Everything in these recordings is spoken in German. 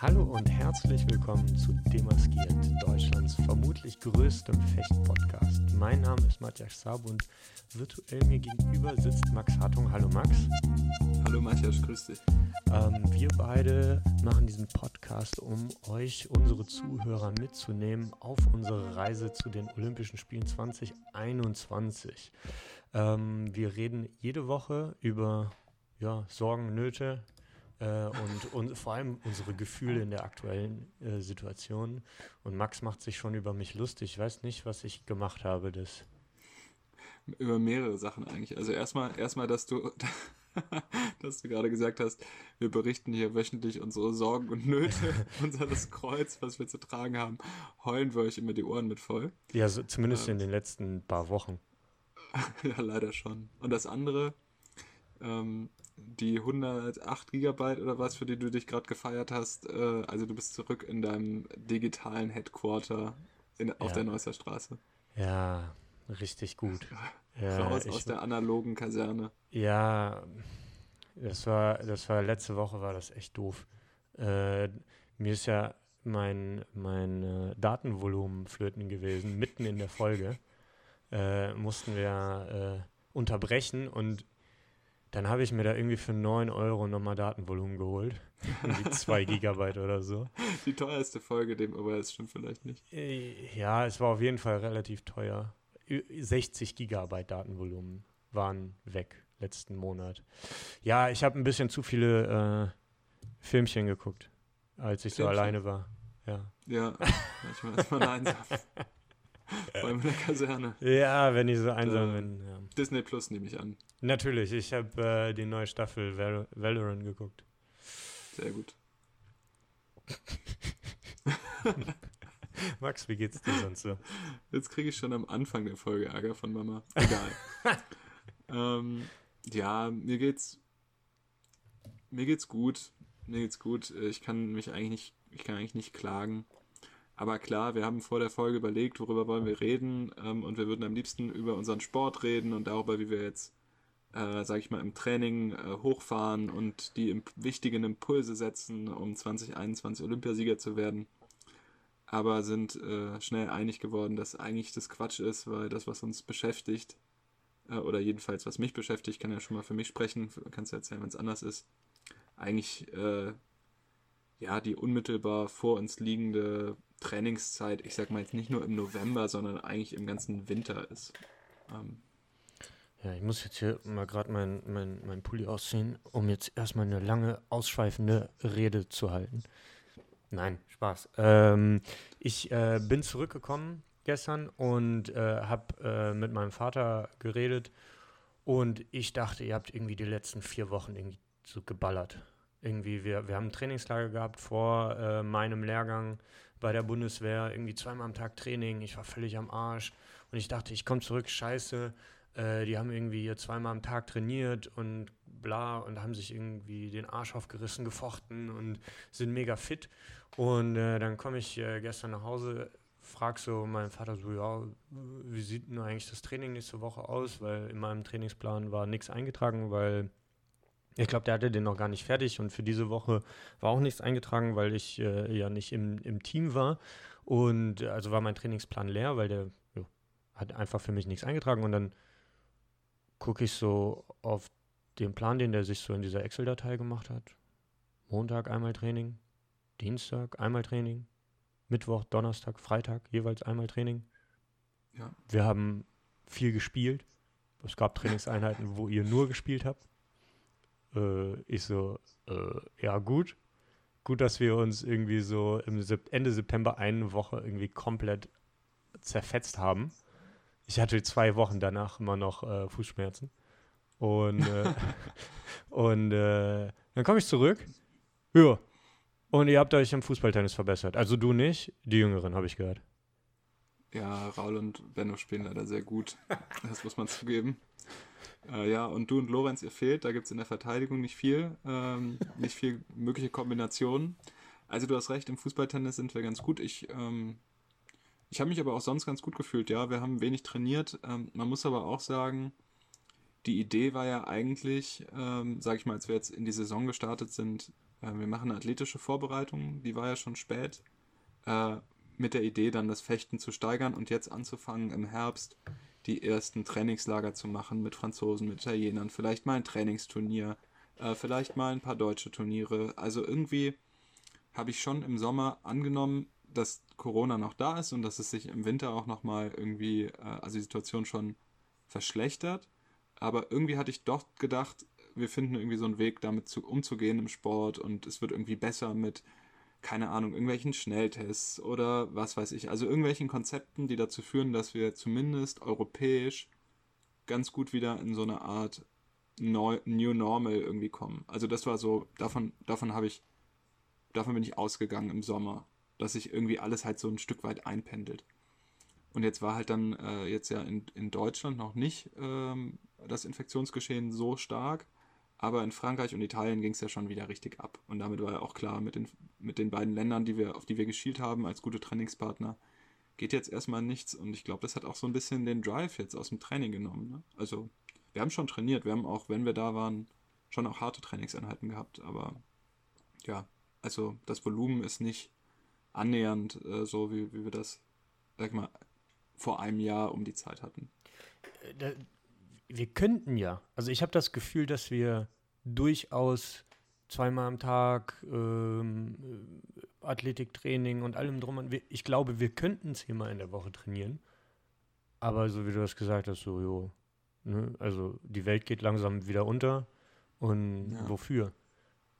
Hallo und herzlich willkommen zu Demaskiert, Deutschlands vermutlich größtem Fecht-Podcast. Mein Name ist Matthias Saab und virtuell mir gegenüber sitzt Max Hartung. Hallo Max. Hallo Matthias, grüß dich. Ähm, wir beide machen diesen Podcast, um euch, unsere Zuhörer, mitzunehmen auf unsere Reise zu den Olympischen Spielen 2021. Ähm, wir reden jede Woche über ja, Sorgen, Nöte, äh, und, und vor allem unsere Gefühle in der aktuellen äh, Situation. Und Max macht sich schon über mich lustig. Ich weiß nicht, was ich gemacht habe. Das. Über mehrere Sachen eigentlich. Also erstmal, erstmal, dass du, dass du gerade gesagt hast, wir berichten hier wöchentlich unsere Sorgen und Nöte, unseres Kreuz, was wir zu tragen haben, heulen wir euch immer die Ohren mit voll. Ja, so, zumindest ähm, in den letzten paar Wochen. ja, leider schon. Und das andere, ähm, die 108 Gigabyte oder was, für die du dich gerade gefeiert hast. Äh, also du bist zurück in deinem digitalen Headquarter in, auf der Neusser Straße. Ja, richtig gut. Raus aus der analogen Kaserne. Ja, das war, das war letzte Woche war das echt doof. Äh, mir ist ja mein, mein äh, Datenvolumen flöten gewesen, mitten in der Folge. Äh, mussten wir äh, unterbrechen und dann habe ich mir da irgendwie für 9 Euro nochmal Datenvolumen geholt. Irgendwie 2 Gigabyte oder so. Die teuerste Folge, dem aber es stimmt vielleicht nicht. Äh, ja, es war auf jeden Fall relativ teuer. 60 Gigabyte Datenvolumen waren weg letzten Monat. Ja, ich habe ein bisschen zu viele äh, Filmchen geguckt, als ich Filmchen? so alleine war. Ja, ja manchmal ist man einsam. Vor allem in der Kaserne. Ja, wenn ich so einsam äh, bin. Ja. Disney Plus nehme ich an. Natürlich, ich habe äh, die neue Staffel Val Valorant geguckt. Sehr gut. Max, wie geht's dir sonst so? Jetzt kriege ich schon am Anfang der Folge Ärger von Mama. Egal. ähm, ja, mir geht's mir geht's gut. Mir geht's gut. Ich kann mich eigentlich nicht, ich kann eigentlich nicht klagen. Aber klar, wir haben vor der Folge überlegt, worüber wollen wir reden. Ähm, und wir würden am liebsten über unseren Sport reden und darüber, wie wir jetzt, äh, sag ich mal, im Training äh, hochfahren und die imp wichtigen Impulse setzen, um 2021 Olympiasieger zu werden. Aber sind äh, schnell einig geworden, dass eigentlich das Quatsch ist, weil das, was uns beschäftigt, äh, oder jedenfalls was mich beschäftigt, kann ja schon mal für mich sprechen, kannst du erzählen, wenn es anders ist, eigentlich äh, ja die unmittelbar vor uns liegende Trainingszeit, ich sag mal jetzt nicht nur im November, sondern eigentlich im ganzen Winter ist. Ähm, ja, ich muss jetzt hier mal gerade meinen mein, mein Pulli ausziehen, um jetzt erstmal eine lange, ausschweifende Rede zu halten. Nein, Spaß. Ähm, ich äh, bin zurückgekommen gestern und äh, habe äh, mit meinem Vater geredet und ich dachte, ihr habt irgendwie die letzten vier Wochen irgendwie so geballert. Irgendwie, wir, wir haben ein Trainingslager gehabt vor äh, meinem Lehrgang bei der Bundeswehr, irgendwie zweimal am Tag Training, ich war völlig am Arsch und ich dachte, ich komme zurück, scheiße, äh, die haben irgendwie hier zweimal am Tag trainiert und bla und haben sich irgendwie den Arsch aufgerissen, gefochten und sind mega fit und äh, dann komme ich äh, gestern nach Hause, frag so meinen Vater so, ja, wie sieht denn eigentlich das Training nächste Woche aus, weil in meinem Trainingsplan war nichts eingetragen, weil ich glaube, der hatte den noch gar nicht fertig und für diese Woche war auch nichts eingetragen, weil ich äh, ja nicht im, im Team war. Und äh, also war mein Trainingsplan leer, weil der jo, hat einfach für mich nichts eingetragen. Und dann gucke ich so auf den Plan, den der sich so in dieser Excel-Datei gemacht hat. Montag einmal Training, Dienstag einmal Training, Mittwoch, Donnerstag, Freitag jeweils einmal Training. Ja. Wir haben viel gespielt. Es gab Trainingseinheiten, wo ihr nur gespielt habt. Äh, ich so, äh, ja gut. Gut, dass wir uns irgendwie so im Sep Ende September eine Woche irgendwie komplett zerfetzt haben. Ich hatte zwei Wochen danach immer noch äh, Fußschmerzen. Und, äh, und äh, dann komme ich zurück. Ja. Und ihr habt euch im Fußballtennis verbessert. Also du nicht, die Jüngeren, habe ich gehört. Ja, Raul und Benno spielen leider sehr gut. Das muss man zugeben. Äh, ja, und du und Lorenz, ihr fehlt. Da gibt es in der Verteidigung nicht viel, ähm, nicht viel mögliche Kombinationen. Also du hast recht, im Fußballtennis sind wir ganz gut. Ich ähm, Ich habe mich aber auch sonst ganz gut gefühlt, ja. Wir haben wenig trainiert. Ähm, man muss aber auch sagen, die Idee war ja eigentlich, ähm, sag ich mal, als wir jetzt in die Saison gestartet sind, äh, wir machen eine athletische Vorbereitung, die war ja schon spät, äh, mit der Idee dann das Fechten zu steigern und jetzt anzufangen im Herbst die ersten Trainingslager zu machen mit Franzosen, mit Italienern, vielleicht mal ein Trainingsturnier, äh, vielleicht mal ein paar deutsche Turniere. Also irgendwie habe ich schon im Sommer angenommen, dass Corona noch da ist und dass es sich im Winter auch nochmal irgendwie, äh, also die Situation schon verschlechtert. Aber irgendwie hatte ich doch gedacht, wir finden irgendwie so einen Weg, damit zu, umzugehen im Sport und es wird irgendwie besser mit, keine Ahnung, irgendwelchen Schnelltests oder was weiß ich. Also irgendwelchen Konzepten, die dazu führen, dass wir zumindest europäisch ganz gut wieder in so eine Art New Normal irgendwie kommen. Also das war so, davon, davon habe ich, davon bin ich ausgegangen im Sommer, dass sich irgendwie alles halt so ein Stück weit einpendelt. Und jetzt war halt dann äh, jetzt ja in, in Deutschland noch nicht ähm, das Infektionsgeschehen so stark, aber in Frankreich und Italien ging es ja schon wieder richtig ab. Und damit war ja auch klar, mit den, mit den beiden Ländern, die wir, auf die wir geschielt haben als gute Trainingspartner, geht jetzt erstmal nichts. Und ich glaube, das hat auch so ein bisschen den Drive jetzt aus dem Training genommen. Ne? Also wir haben schon trainiert, wir haben auch, wenn wir da waren, schon auch harte Trainingseinheiten gehabt, aber ja, also das Volumen ist nicht annähernd äh, so, wie, wie wir das, sag mal, vor einem Jahr um die Zeit hatten. Äh, wir könnten ja, also ich habe das Gefühl, dass wir durchaus zweimal am Tag ähm, Athletiktraining und allem drum und ich glaube, wir könnten zehnmal in der Woche trainieren. Aber so wie du das gesagt hast, so, jo, Ne? Also die Welt geht langsam wieder unter und ja. wofür?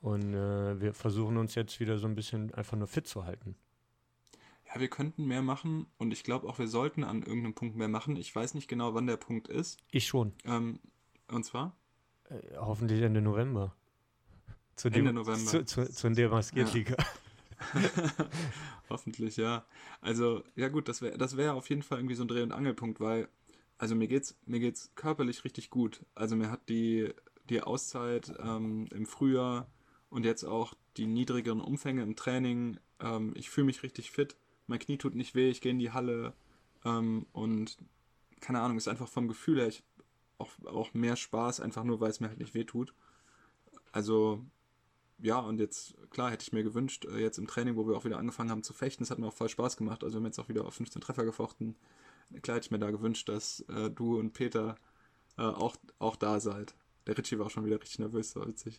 Und äh, wir versuchen uns jetzt wieder so ein bisschen einfach nur fit zu halten. Ja, wir könnten mehr machen und ich glaube auch, wir sollten an irgendeinem Punkt mehr machen. Ich weiß nicht genau, wann der Punkt ist. Ich schon. Ähm, und zwar? Äh, hoffentlich Ende November. Zu Ende dem, November. Zu, zu, zu der Maskiertliga. Ja. hoffentlich, ja. Also, ja gut, das wäre das wär auf jeden Fall irgendwie so ein Dreh- und Angelpunkt, weil also mir geht's, mir geht's körperlich richtig gut. Also mir hat die, die Auszeit ähm, im Frühjahr und jetzt auch die niedrigeren Umfänge im Training. Ähm, ich fühle mich richtig fit. Mein Knie tut nicht weh, ich gehe in die Halle ähm, und keine Ahnung, ist einfach vom Gefühl her ich, auch, auch mehr Spaß, einfach nur, weil es mir halt nicht weh tut. Also ja, und jetzt, klar, hätte ich mir gewünscht, äh, jetzt im Training, wo wir auch wieder angefangen haben zu fechten, es hat mir auch voll Spaß gemacht. Also wir haben jetzt auch wieder auf 15 Treffer gefochten klar hätte ich mir da gewünscht, dass äh, du und Peter äh, auch, auch da seid. Der Richie war auch schon wieder richtig nervös, so witzig.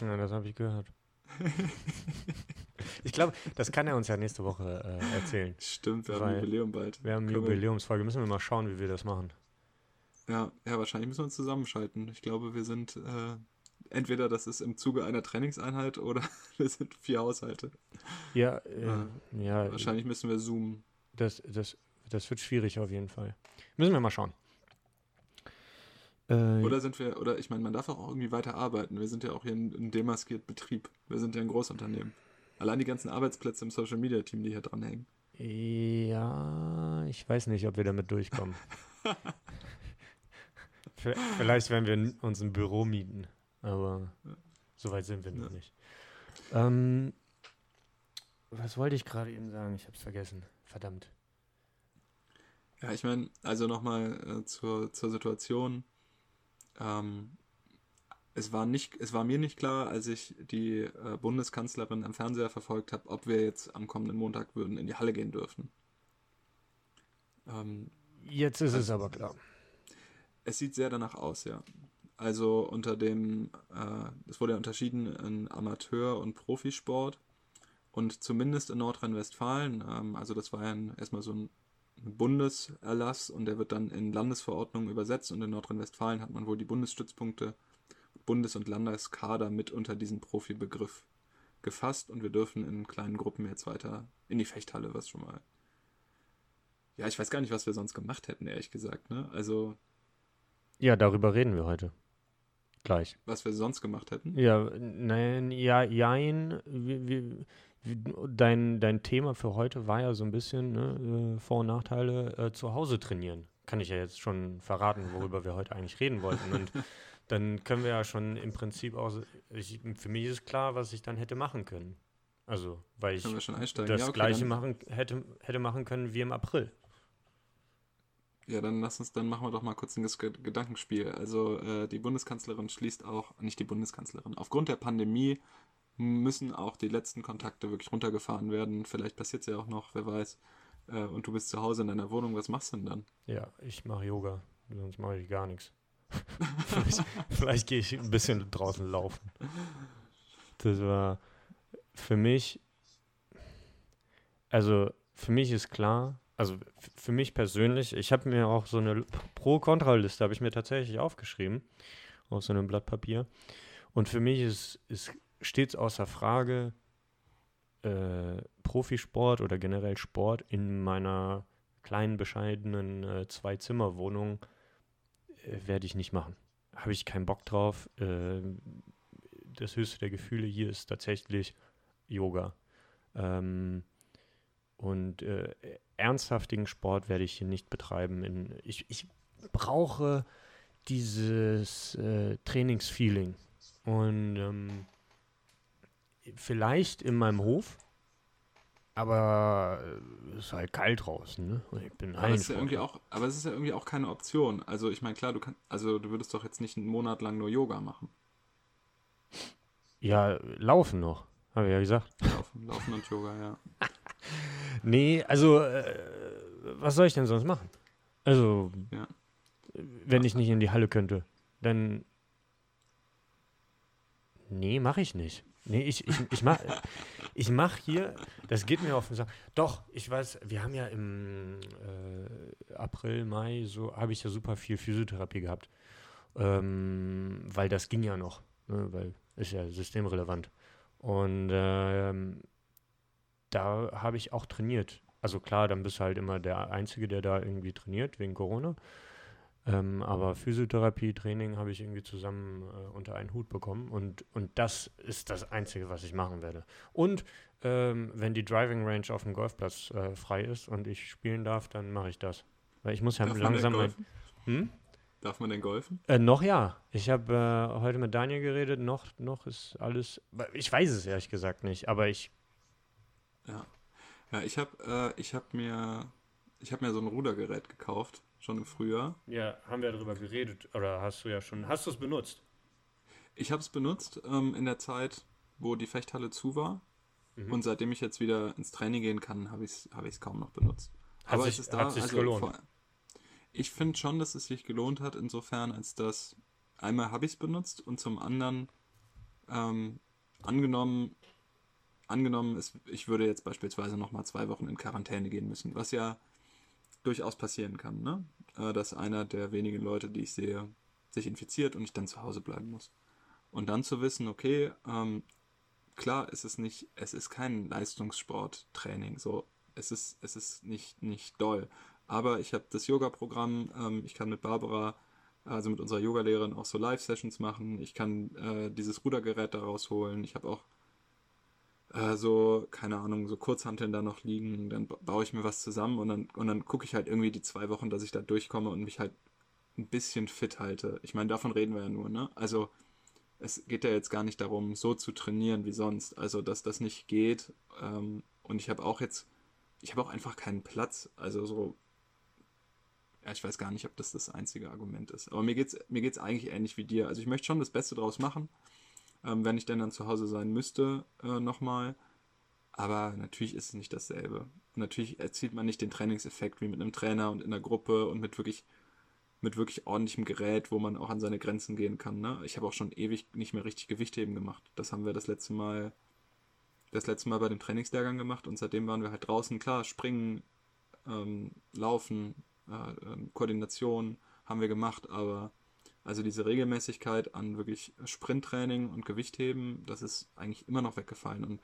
Ja, das habe ich gehört. ich glaube, das kann er uns ja nächste Woche äh, erzählen. Stimmt, wir haben Jubiläum bald. Wir haben eine Jubiläumsfolge. Müssen wir mal schauen, wie wir das machen. Ja, ja, wahrscheinlich müssen wir uns zusammenschalten. Ich glaube, wir sind äh, entweder das ist im Zuge einer Trainingseinheit oder wir sind vier Haushalte. Ja, äh, ja. Wahrscheinlich müssen wir zoomen. Das, das das wird schwierig auf jeden Fall. Müssen wir mal schauen. Äh, oder sind wir, oder ich meine, man darf auch irgendwie weiter arbeiten. Wir sind ja auch hier ein, ein demaskierter Betrieb. Wir sind ja ein Großunternehmen. Allein die ganzen Arbeitsplätze im Social Media Team, die hier dranhängen. Ja, ich weiß nicht, ob wir damit durchkommen. Vielleicht werden wir uns ein Büro mieten, aber ja. so weit sind wir noch ja. nicht. Ähm, was wollte ich gerade eben sagen? Ich habe es vergessen. Verdammt. Ja, ich meine, also nochmal äh, zur, zur Situation. Ähm, es war nicht, es war mir nicht klar, als ich die äh, Bundeskanzlerin am Fernseher verfolgt habe, ob wir jetzt am kommenden Montag würden in die Halle gehen dürfen. Ähm, jetzt ist also, es aber klar. Es sieht sehr danach aus, ja. Also unter dem, äh, es wurde ja unterschieden in Amateur- und Profisport. Und zumindest in Nordrhein-Westfalen, ähm, also das war ja ein, erstmal so ein Bundeserlass und der wird dann in Landesverordnungen übersetzt und in Nordrhein-Westfalen hat man wohl die Bundesstützpunkte, Bundes- und Landeskader mit unter diesen Profibegriff gefasst und wir dürfen in kleinen Gruppen jetzt weiter in die Fechthalle, was schon mal. Ja, ich weiß gar nicht, was wir sonst gemacht hätten, ehrlich gesagt, ne? Also. Ja, darüber reden wir heute. Gleich. Was wir sonst gemacht hätten? Ja, nein, ja, jein. Wir, wir, dein, dein Thema für heute war ja so ein bisschen ne, äh, Vor- und Nachteile äh, zu Hause trainieren. Kann ich ja jetzt schon verraten, worüber wir heute eigentlich reden wollten. Und dann können wir ja schon im Prinzip auch, ich, für mich ist klar, was ich dann hätte machen können. Also, weil ich das ja, okay, gleiche machen, hätte, hätte machen können wie im April. Ja, dann lass uns, dann machen wir doch mal kurz ein Gedankenspiel. Also äh, die Bundeskanzlerin schließt auch, nicht die Bundeskanzlerin, aufgrund der Pandemie müssen auch die letzten Kontakte wirklich runtergefahren werden. Vielleicht passiert es ja auch noch, wer weiß. Äh, und du bist zu Hause in deiner Wohnung, was machst du denn dann? Ja, ich mache Yoga, sonst mache ich gar nichts. vielleicht vielleicht gehe ich ein bisschen draußen laufen. Das war für mich, also für mich ist klar, also für mich persönlich, ich habe mir auch so eine Pro-Kontra-Liste, habe ich mir tatsächlich aufgeschrieben, auf so einem Blatt Papier. Und für mich ist, ist stets außer Frage, äh, Profisport oder generell Sport in meiner kleinen, bescheidenen äh, Zwei-Zimmer-Wohnung äh, werde ich nicht machen. Habe ich keinen Bock drauf. Äh, das höchste der Gefühle hier ist tatsächlich Yoga. Ähm, und äh, ernsthaftigen Sport werde ich hier nicht betreiben. In, ich, ich brauche dieses äh, Trainingsfeeling. Und ähm, vielleicht in meinem Hof, aber äh, es ist halt kalt draußen, ne? Ich bin Aber es ist ja irgendwie auch, aber es ist ja irgendwie auch keine Option. Also ich meine, klar, du kannst, also du würdest doch jetzt nicht einen Monat lang nur Yoga machen. Ja, laufen noch, habe ich ja gesagt. Laufen, Laufen und Yoga, ja. Nee, also, äh, was soll ich denn sonst machen? Also, Ja. wenn ich nicht in die Halle könnte, dann. Nee, mache ich nicht. Nee, ich, ich, ich mache ich mach hier, das geht mir auf den Sack. Doch, ich weiß, wir haben ja im äh, April, Mai, so habe ich ja super viel Physiotherapie gehabt. Ähm, weil das ging ja noch, ne, weil ist ja systemrelevant. Und ähm, da habe ich auch trainiert. Also klar, dann bist du halt immer der Einzige, der da irgendwie trainiert, wegen Corona. Ähm, aber Physiotherapie, Training habe ich irgendwie zusammen äh, unter einen Hut bekommen. Und, und das ist das Einzige, was ich machen werde. Und ähm, wenn die Driving Range auf dem Golfplatz äh, frei ist und ich spielen darf, dann mache ich das. Weil ich muss ja Darf man langsam mein. golfen? Hm? Darf man denn golfen? Äh, noch ja. Ich habe äh, heute mit Daniel geredet. Noch, noch ist alles. Ich weiß es ehrlich gesagt nicht, aber ich. Ja. Ja, ich habe äh, ich hab mir, ich hab mir so ein Rudergerät gekauft, schon im Frühjahr. Ja, haben wir darüber geredet. Oder hast du ja schon. Hast du es benutzt? Ich habe es benutzt ähm, in der Zeit, wo die Fechthalle zu war. Mhm. Und seitdem ich jetzt wieder ins Training gehen kann, habe ich es hab ich's kaum noch benutzt. Hat Aber sich- es ist da, hat sich's also gelohnt? vor- ich finde schon, dass es sich gelohnt hat, insofern, als dass einmal habe ich es benutzt und zum anderen ähm, angenommen, angenommen ist, ich würde jetzt beispielsweise nochmal zwei Wochen in Quarantäne gehen müssen, was ja durchaus passieren kann, ne? Äh, dass einer der wenigen Leute, die ich sehe, sich infiziert und ich dann zu Hause bleiben muss. Und dann zu wissen, okay, ähm, klar, es ist nicht, es ist kein Leistungssporttraining, so, es ist, es ist nicht, nicht doll. Aber ich habe das Yoga-Programm, ähm, ich kann mit Barbara, also mit unserer Yogalehrerin, auch so Live-Sessions machen. Ich kann äh, dieses Rudergerät da rausholen. Ich habe auch äh, so, keine Ahnung, so Kurzhanteln da noch liegen. Dann ba- baue ich mir was zusammen und dann, und dann gucke ich halt irgendwie die zwei Wochen, dass ich da durchkomme und mich halt ein bisschen fit halte. Ich meine, davon reden wir ja nur, ne? Also es geht ja jetzt gar nicht darum, so zu trainieren wie sonst. Also, dass das nicht geht. Ähm, und ich habe auch jetzt, ich habe auch einfach keinen Platz. Also so, ja, ich weiß gar nicht, ob das das einzige Argument ist. Aber mir geht's, mir geht's eigentlich ähnlich wie dir. Also ich möchte schon das Beste draus machen, ähm, wenn ich denn dann zu Hause sein müsste, äh, nochmal. Aber natürlich ist es nicht dasselbe. Natürlich erzielt man nicht den Trainingseffekt wie mit einem Trainer und in der Gruppe und mit wirklich mit wirklich ordentlichem Gerät, wo man auch an seine Grenzen gehen kann. Ne? Ich habe auch schon ewig nicht mehr richtig Gewichtheben gemacht. Das haben wir das letzte Mal, das letzte Mal bei dem Trainingslehrgang gemacht und seitdem waren wir halt draußen. Klar, springen, ähm, laufen, äh, ähm, Koordination haben wir gemacht, aber also diese Regelmäßigkeit an wirklich Sprinttraining und Gewichtheben, das ist eigentlich immer noch weggefallen. Und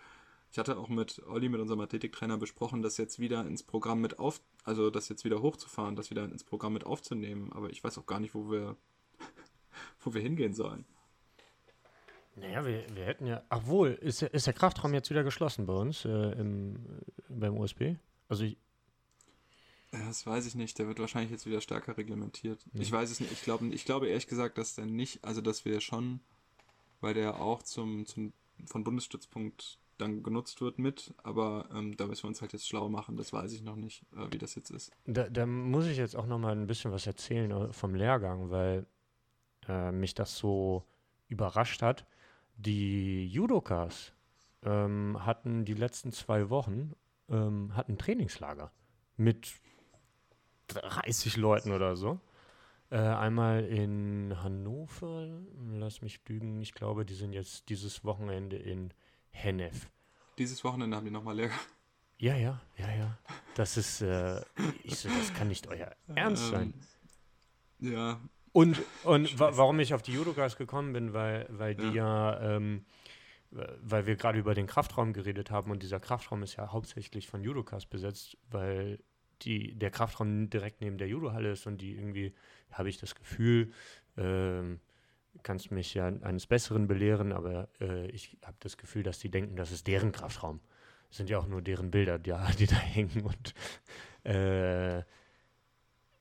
ich hatte auch mit Olli, mit unserem Athletiktrainer, besprochen, das jetzt wieder ins Programm mit auf, also das jetzt wieder hochzufahren, das wieder ins Programm mit aufzunehmen. Aber ich weiß auch gar nicht, wo wir, wo wir hingehen sollen. Naja, wir, wir hätten ja. Ach wohl, ist, der- ist der Kraftraum jetzt wieder geschlossen bei uns äh, im, beim USB? Also ich, Das weiß ich nicht. Der wird wahrscheinlich jetzt wieder stärker reglementiert. Mhm. Ich weiß es nicht. Ich glaube, ich glaube ehrlich gesagt, dass der nicht, also dass wir schon, weil der auch zum, zum von Bundesstützpunkt dann genutzt wird mit, aber ähm, da müssen wir uns halt jetzt schlau machen, das weiß ich noch nicht, äh, wie das jetzt ist. Da, da, muss ich jetzt auch noch mal ein bisschen was erzählen äh, vom Lehrgang, weil äh, mich das so überrascht hat. Die Judokas ähm, hatten die letzten zwei Wochen ähm, hatten Trainingslager mit 30 Leuten oder so. Äh, einmal in Hannover, lass mich lügen, ich glaube, die sind jetzt dieses Wochenende in Hennef. Dieses Wochenende haben die nochmal leer. Ja, ja, ja, ja. Das ist, äh, ich so, das kann nicht euer Ernst ähm, sein. Ja. Und, und wa warum ich auf die Judokas gekommen bin, weil, weil die ja, ja ähm, weil wir gerade über den Kraftraum geredet haben und dieser Kraftraum ist ja hauptsächlich von Judokas besetzt, weil die, der Kraftraum direkt neben der Judohalle ist und die irgendwie, habe ich das Gefühl, ähm, kannst mich ja eines Besseren belehren, aber äh, ich habe das Gefühl, dass die denken, das ist deren Kraftraum. Das sind ja auch nur deren Bilder, die, die da hängen und äh,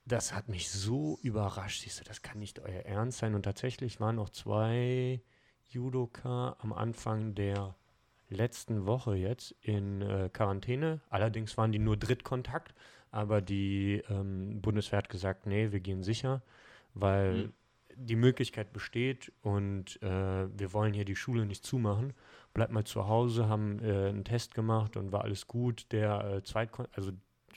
das hat mich so überrascht. Siehst du, das kann nicht euer Ernst sein. Und tatsächlich waren noch zwei Judoka am Anfang der letzten Woche jetzt in äh, Quarantäne. Allerdings waren die nur Drittkontakt, aber die ähm, Bundeswehr hat gesagt, nee, wir gehen sicher, weil mhm. die Möglichkeit besteht und äh, wir wollen hier die Schule nicht zumachen. Bleibt mal zu Hause, haben äh, einen Test gemacht und war alles gut. Der äh, Zweitkontakt, also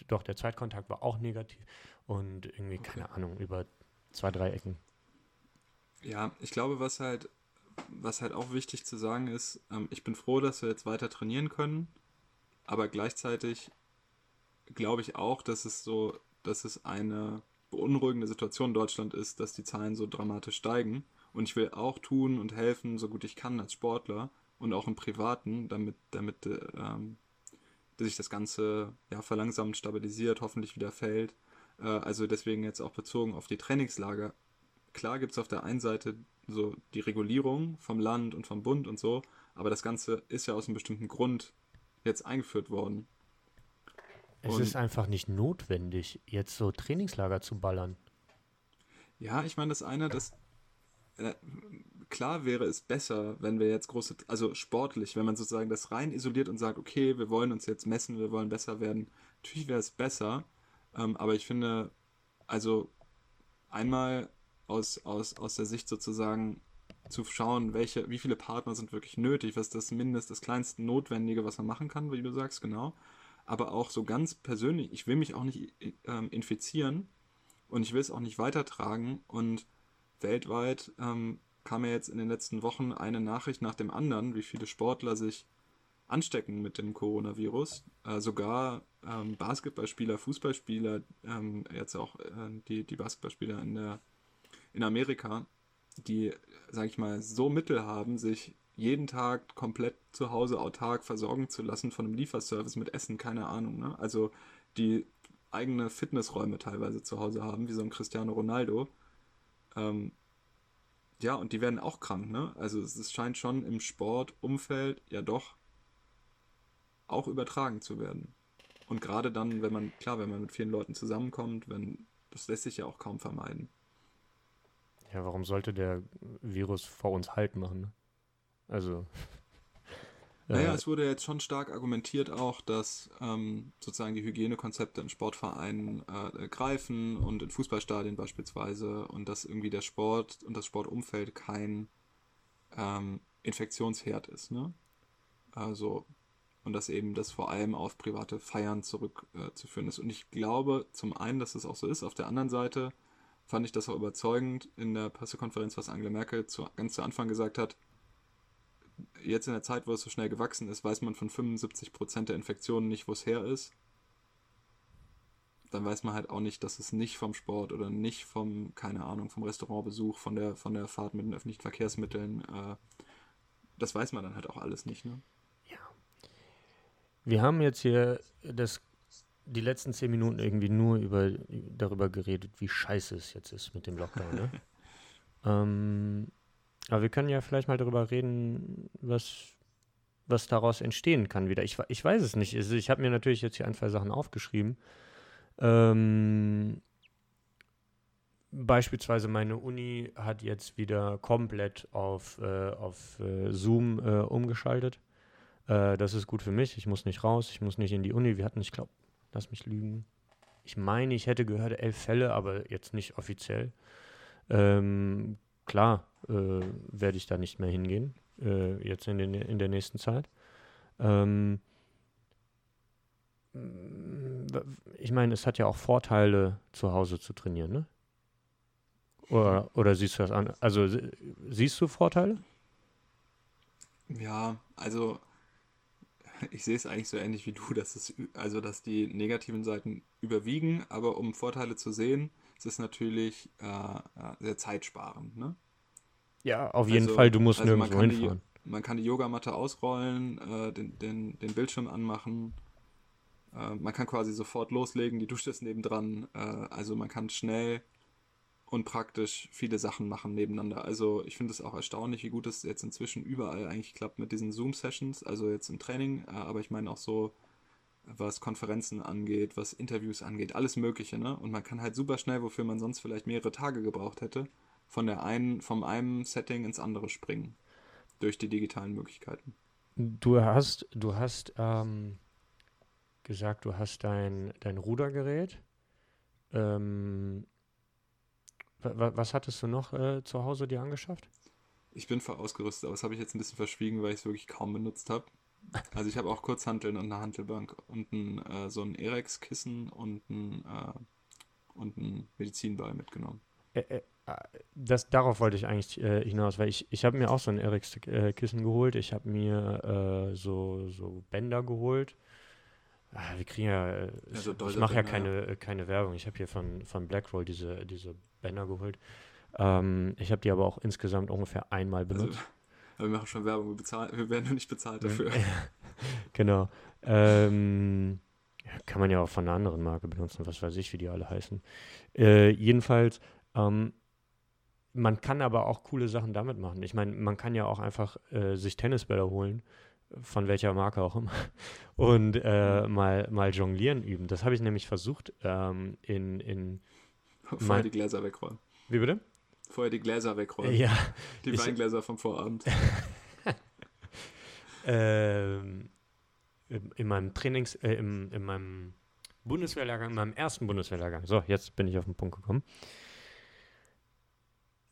doch, der Zweitkontakt war auch negativ und irgendwie, okay. keine Ahnung, über zwei, drei Ecken. Ja, ich glaube, was halt was halt auch wichtig zu sagen ist, ähm, ich bin froh, dass wir jetzt weiter trainieren können, aber gleichzeitig glaube ich auch, dass es so, dass es eine beunruhigende Situation in Deutschland ist, dass die Zahlen so dramatisch steigen. Und ich will auch tun und helfen, so gut ich kann als Sportler und auch im Privaten, damit, damit ähm, dass sich das Ganze ja, verlangsamt, stabilisiert, hoffentlich wieder fällt. Äh, also deswegen jetzt auch bezogen auf die Trainingslager. Klar gibt es auf der einen Seite so die Regulierung vom Land und vom Bund und so, aber das Ganze ist ja aus einem bestimmten Grund jetzt eingeführt worden. Es und ist einfach nicht notwendig, jetzt so Trainingslager zu ballern. Ja, ich meine, das eine, das äh, klar wäre es besser, wenn wir jetzt große, also sportlich, wenn man sozusagen das rein isoliert und sagt, okay, wir wollen uns jetzt messen, wir wollen besser werden. Natürlich wäre es besser, ähm, aber ich finde, also einmal aus, aus, aus der Sicht sozusagen zu schauen, welche, wie viele Partner sind wirklich nötig, was das Mindest, das kleinste Notwendige, was man machen kann, wie du sagst, genau. Aber auch so ganz persönlich, ich will mich auch nicht ähm, infizieren und ich will es auch nicht weitertragen. Und weltweit ähm, kam ja jetzt in den letzten Wochen eine Nachricht nach dem anderen, wie viele Sportler sich anstecken mit dem Coronavirus. Äh, sogar ähm, Basketballspieler, Fußballspieler, ähm, jetzt auch äh, die, die Basketballspieler in der in Amerika, die, sag ich mal, so Mittel haben, sich jeden Tag komplett zu Hause autark versorgen zu lassen von einem Lieferservice mit Essen, keine Ahnung. Ne? Also die eigene Fitnessräume teilweise zu Hause haben, wie so ein Cristiano Ronaldo. Ähm, ja, und die werden auch krank, ne? Also es scheint schon im Sportumfeld ja doch auch übertragen zu werden. Und gerade dann, wenn man, klar, wenn man mit vielen Leuten zusammenkommt, wenn, das lässt sich ja auch kaum vermeiden. Ja, warum sollte der Virus vor uns Halt machen? Ne? Also. Naja, äh, es wurde jetzt schon stark argumentiert auch, dass ähm, sozusagen die Hygienekonzepte in Sportvereinen äh, greifen und in Fußballstadien beispielsweise und dass irgendwie der Sport und das Sportumfeld kein ähm, Infektionsherd ist, ne? Also, und dass eben das vor allem auf private Feiern zurückzuführen äh, ist. Und ich glaube zum einen, dass es das auch so ist, auf der anderen Seite fand ich das auch überzeugend in der Pressekonferenz, was Angela Merkel zu, ganz zu Anfang gesagt hat. Jetzt in der Zeit, wo es so schnell gewachsen ist, weiß man von 75 Prozent der Infektionen nicht, wo es her ist. Dann weiß man halt auch nicht, dass es nicht vom Sport oder nicht vom, keine Ahnung, vom Restaurantbesuch, von der, von der Fahrt mit den öffentlichen Verkehrsmitteln, äh, das weiß man dann halt auch alles nicht, ne? Ja. Wir haben jetzt hier das die letzten zehn Minuten irgendwie nur über, darüber geredet, wie scheiße es jetzt ist mit dem Lockdown. Ne? ähm, aber wir können ja vielleicht mal darüber reden, was, was daraus entstehen kann wieder. Ich, ich weiß es nicht. Also ich habe mir natürlich jetzt hier ein, zwei Sachen aufgeschrieben. Ähm, beispielsweise meine Uni hat jetzt wieder komplett auf, äh, auf äh, Zoom äh, umgeschaltet. Äh, das ist gut für mich. Ich muss nicht raus, ich muss nicht in die Uni. Wir hatten, ich glaube, lass mich lügen. Ich meine, ich hätte gehört, elf Fälle, aber jetzt nicht offiziell. Ähm, klar äh, werde ich da nicht mehr hingehen, äh, jetzt in, den, in der nächsten Zeit. Ähm, ich meine, es hat ja auch Vorteile, zu Hause zu trainieren, ne? Oder, oder siehst du das an? Also siehst du Vorteile? Ja, also ich sehe es eigentlich so ähnlich wie du, dass es also dass die negativen Seiten überwiegen, aber um Vorteile zu sehen, ist es natürlich äh, sehr zeitsparend, ne? Ja, auf jeden also, Fall, du musst also nirgendwo hinfahren. Die, man kann die Yogamatte ausrollen, äh, den, den, den Bildschirm anmachen, äh, man kann quasi sofort loslegen, die Dusche ist nebendran, äh, also man kann schnell und praktisch viele Sachen machen nebeneinander. Also ich finde es auch erstaunlich, wie gut es jetzt inzwischen überall eigentlich klappt mit diesen Zoom-Sessions, also jetzt im Training, äh, aber ich meine auch so, was Konferenzen angeht, was Interviews angeht, alles Mögliche, ne? Und man kann halt super schnell, wofür man sonst vielleicht mehrere Tage gebraucht hätte, von der einen, vom einen Setting ins andere springen. Durch die digitalen Möglichkeiten. Du hast, du hast ähm, gesagt, du hast dein, dein Rudergerät. Ähm, was hattest du noch äh, zu Hause dir angeschafft? Ich bin voll ausgerüstet, aber das habe ich jetzt ein bisschen verschwiegen, weil ich es wirklich kaum benutzt habe. Also ich habe auch Kurzhanteln und eine Hantelbank und ein, äh, so ein Erex-Kissen und ein, äh, und ein Medizinball mitgenommen. Äh, äh, das, darauf wollte ich eigentlich äh, hinaus, weil ich, ich habe mir auch so ein Erex-Kissen geholt. Ich habe mir so, so Bänder geholt. Ah, wir kriegen ja, also ich mache ja keine, keine Werbung. Ich habe hier von, von Blackroll diese, diese Banner geholt. Ähm, ich habe die aber auch insgesamt ungefähr einmal also, benutzt. Also, wir machen schon Werbung, wir, bezahlen, wir werden nur nicht bezahlt dafür. genau. Ähm, kann man ja auch von einer anderen Marke benutzen, was weiß ich, wie die alle heißen. Äh, jedenfalls, ähm, man kann aber auch coole Sachen damit machen. Ich meine, man kann ja auch einfach äh, sich Tennisbälle holen, von welcher Marke auch immer, und äh, mhm. mal, mal jonglieren üben. Das habe ich nämlich versucht ähm, in, in Vorher die Gläser wegräumen. Wie bitte? Vorher die Gläser wegräumen. Ja. Die Weingläser vom Vorabend. ähm, in meinem Trainings, äh, im, in meinem Bundeswehrlehrgang, in meinem ersten Bundeswehrlehrgang, so, jetzt bin ich auf den Punkt gekommen.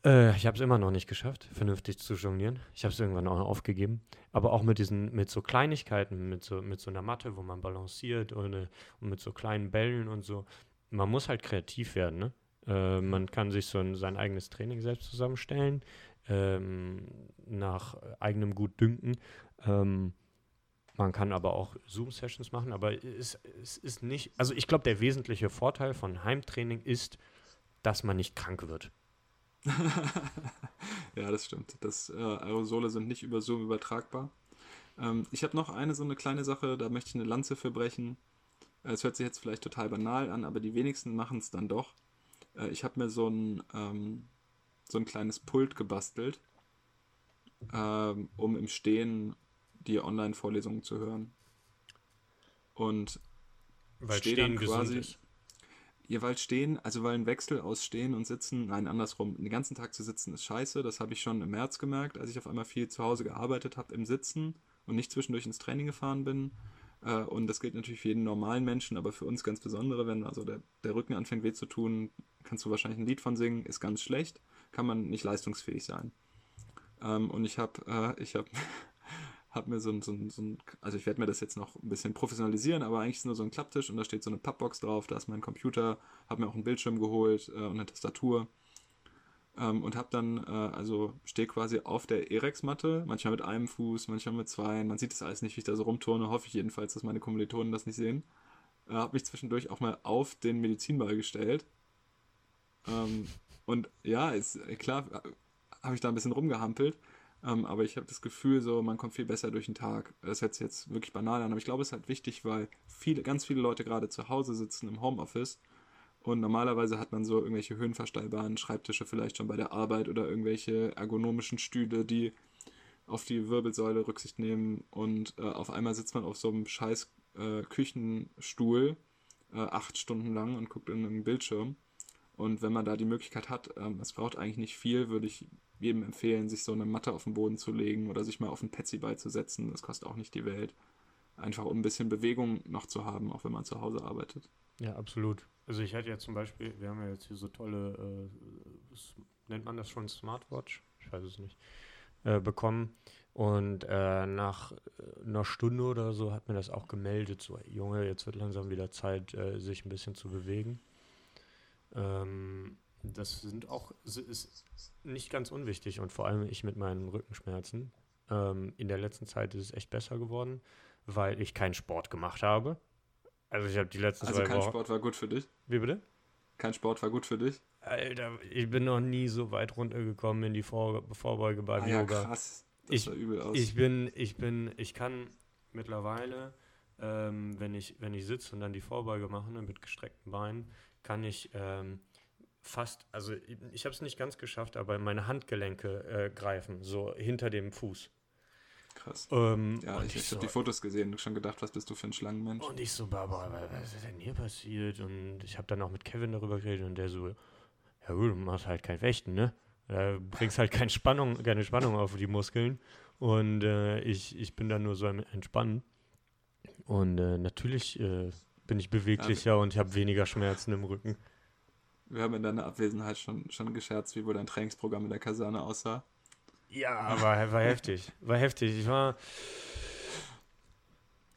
Äh, ich habe es immer noch nicht geschafft, vernünftig zu jonglieren. Ich habe es irgendwann auch aufgegeben. Aber auch mit diesen, mit so Kleinigkeiten, mit so, mit so einer Matte, wo man balanciert und, und mit so kleinen Bällen und so. Man muss halt kreativ werden, ne? Äh, man kann sich so ein, sein eigenes Training selbst zusammenstellen, ähm, nach eigenem Gutdünken. Ähm, man kann aber auch Zoom-Sessions machen, aber es, es ist nicht, also ich glaube, der wesentliche Vorteil von Heimtraining ist, dass man nicht krank wird. ja, das stimmt. Das, äh, Aerosole sind nicht über Zoom übertragbar. Ähm, ich habe noch eine so eine kleine Sache, da möchte ich eine Lanze für brechen. Es hört sich jetzt vielleicht total banal an, aber die wenigsten machen es dann doch. Äh, ich habe mir so ein, ähm, so ein kleines Pult gebastelt, ähm, um im Stehen die Online-Vorlesungen zu hören. Und weil stehe dann quasi. Ja, weil stehen, also weil ein Wechsel aus Stehen und Sitzen, nein, andersrum, den ganzen Tag zu sitzen ist scheiße. Das habe ich schon im März gemerkt, als ich auf einmal viel zu Hause gearbeitet habe im Sitzen und nicht zwischendurch ins Training gefahren bin. Äh, und das gilt natürlich für jeden normalen Menschen, aber für uns ganz besondere, wenn also der, der Rücken anfängt weh zu tun, kannst du wahrscheinlich ein Lied von singen, ist ganz schlecht, kann man nicht leistungsfähig sein. Ähm, und ich habe äh, ich habe hab mir so ein, so ein, so ein also ich werde mir das jetzt noch ein bisschen professionalisieren, aber eigentlich ist nur so ein Klapptisch und da steht so eine Pappbox drauf, da ist mein Computer, habe mir auch einen Bildschirm geholt äh, und eine Tastatur ähm, und habe dann, äh, also stehe quasi auf der Erex-Matte, manchmal mit einem Fuß, manchmal mit zwei. Man sieht das alles nicht, wie ich da so rumturne, hoffe ich jedenfalls, dass meine Kommilitonen das nicht sehen. Äh, habe mich zwischendurch auch mal auf den Medizinball gestellt. Ähm, und ja, ist äh, klar, äh, habe ich da ein bisschen rumgehampelt. Ähm, aber ich habe das Gefühl, so man kommt viel besser durch den Tag. Das hört sich jetzt wirklich banal an, aber ich glaube, es ist halt wichtig, weil viele, ganz viele Leute gerade zu Hause sitzen im Homeoffice und normalerweise hat man so irgendwelche höhenverstellbaren Schreibtische vielleicht schon bei der Arbeit oder irgendwelche ergonomischen Stühle, die auf die Wirbelsäule Rücksicht nehmen. Und äh, auf einmal sitzt man auf so einem scheiß äh, Küchenstuhl äh, acht Stunden lang und guckt in einen Bildschirm. Und wenn man da die Möglichkeit hat, ähm, es braucht eigentlich nicht viel, würde ich jedem empfehlen, sich so eine Matte auf den Boden zu legen oder sich mal auf ein Petsy beizusetzen. Das kostet auch nicht die Welt. Einfach um ein bisschen Bewegung noch zu haben, auch wenn man zu Hause arbeitet. Ja, absolut. Also ich hatte ja zum Beispiel, wir haben ja jetzt hier so tolle, äh, nennt man das schon Smartwatch? Ich weiß es nicht. Äh, bekommen. Und äh, nach äh, einer Stunde oder so hat mir das auch gemeldet, so, Junge, jetzt wird langsam wieder Zeit, äh, sich ein bisschen zu bewegen. Ähm, das sind auch, ist nicht ganz unwichtig und vor allem ich mit meinen Rückenschmerzen. Ähm, in der letzten Zeit ist es echt besser geworden, weil ich keinen Sport gemacht habe. Also ich habe die letzten also zwei Wochen... Also kein Sport war gut für dich? Wie bitte? Kein Sport war gut für dich? Alter, ich bin noch nie so weit runtergekommen in die Vor Vorbeuge beim ah, ja, Yoga. krass. Das ich, sah übel aus. Ich bin, ich bin, ich kann mittlerweile, ähm, wenn ich, wenn ich sitze und dann die Vorbeuge mache ne, mit gestreckten Beinen, kann ich ähm, fast, also ich habe es nicht ganz geschafft, aber meine Handgelenke äh, greifen, so hinter dem Fuß. Krass. Ähm, ja, ich, ich, so, habe die Fotos gesehen und schon gedacht, was bist du für ein Schlangenmensch? Und ich so, Barbara, was ist denn hier passiert? Und ich habe dann auch mit Kevin darüber geredet und der so, ja gut, du machst halt kein Fechten, ne? Da bringst halt keine Spannung, keine Spannung auf die Muskeln. Und äh, ich, ich bin dann nur so entspannen. Und äh, natürlich äh, bin ich beweglicher ja, und ich habe weniger Schmerzen im Rücken. Wir haben in deiner Abwesenheit schon, schon gescherzt, wie wohl dein Trainingsprogramm in der Kaserne aussah. Ja, war, war heftig. War heftig. Ich war.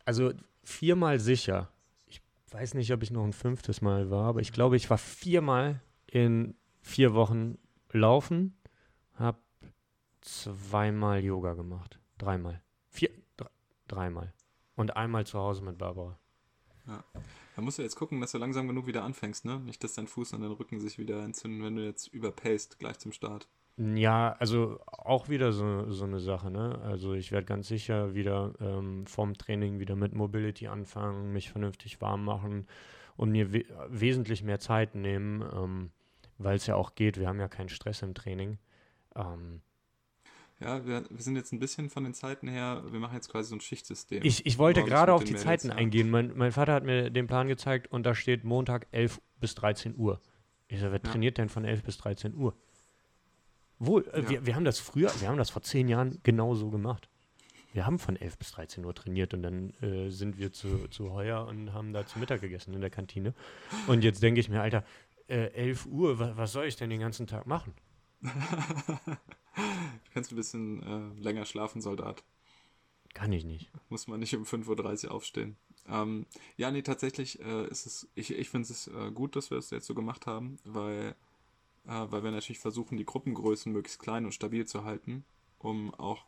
Also viermal sicher. Ich weiß nicht, ob ich noch ein fünftes Mal war, aber ich glaube, ich war viermal in vier Wochen laufen, habe zweimal Yoga gemacht. Dreimal. Vier, dreimal. Und einmal zu Hause mit Barbara. Ja. Da musst du jetzt gucken, dass du langsam genug wieder anfängst, ne? Nicht, dass dein Fuß und dein Rücken sich wieder entzünden, wenn du jetzt überpaced gleich zum Start. Ja, also auch wieder so, so eine Sache, ne? Also ich werde ganz sicher wieder ähm, vom Training wieder mit Mobility anfangen, mich vernünftig warm machen und mir we wesentlich mehr Zeit nehmen, ähm, weil es ja auch geht. Wir haben ja keinen Stress im Training. Ähm, ja, wir, wir, sind jetzt ein bisschen von den Zeiten her, wir machen jetzt quasi so ein Schichtsystem. Ich, ich wollte gerade auf die Zeiten ja. eingehen. Mein, mein, Vater hat mir den Plan gezeigt und da steht Montag 11 bis 13 Uhr. Ich sage, wer ja. trainiert denn von 11 bis 13 Uhr? Wo, äh, ja. wir, wir haben das früher, wir haben das vor zehn Jahren genauso gemacht. Wir haben von 11 bis 13 Uhr trainiert und dann äh, sind wir zu, zu Heuer und haben da zu Mittag gegessen in der Kantine. Und jetzt denke ich mir, Alter, äh, 11 Uhr, was, was soll ich denn den ganzen Tag machen? Kannst du ein bisschen äh, länger schlafen, Soldat? Kann ich nicht. Muss man nicht um 5.30 Uhr aufstehen. Ähm, ja, nee, tatsächlich äh, ist es, ich, ich finde es äh, gut, dass wir das jetzt so gemacht haben, weil, weil wir natürlich versuchen, die Gruppengrößen möglichst klein und stabil zu halten, um auch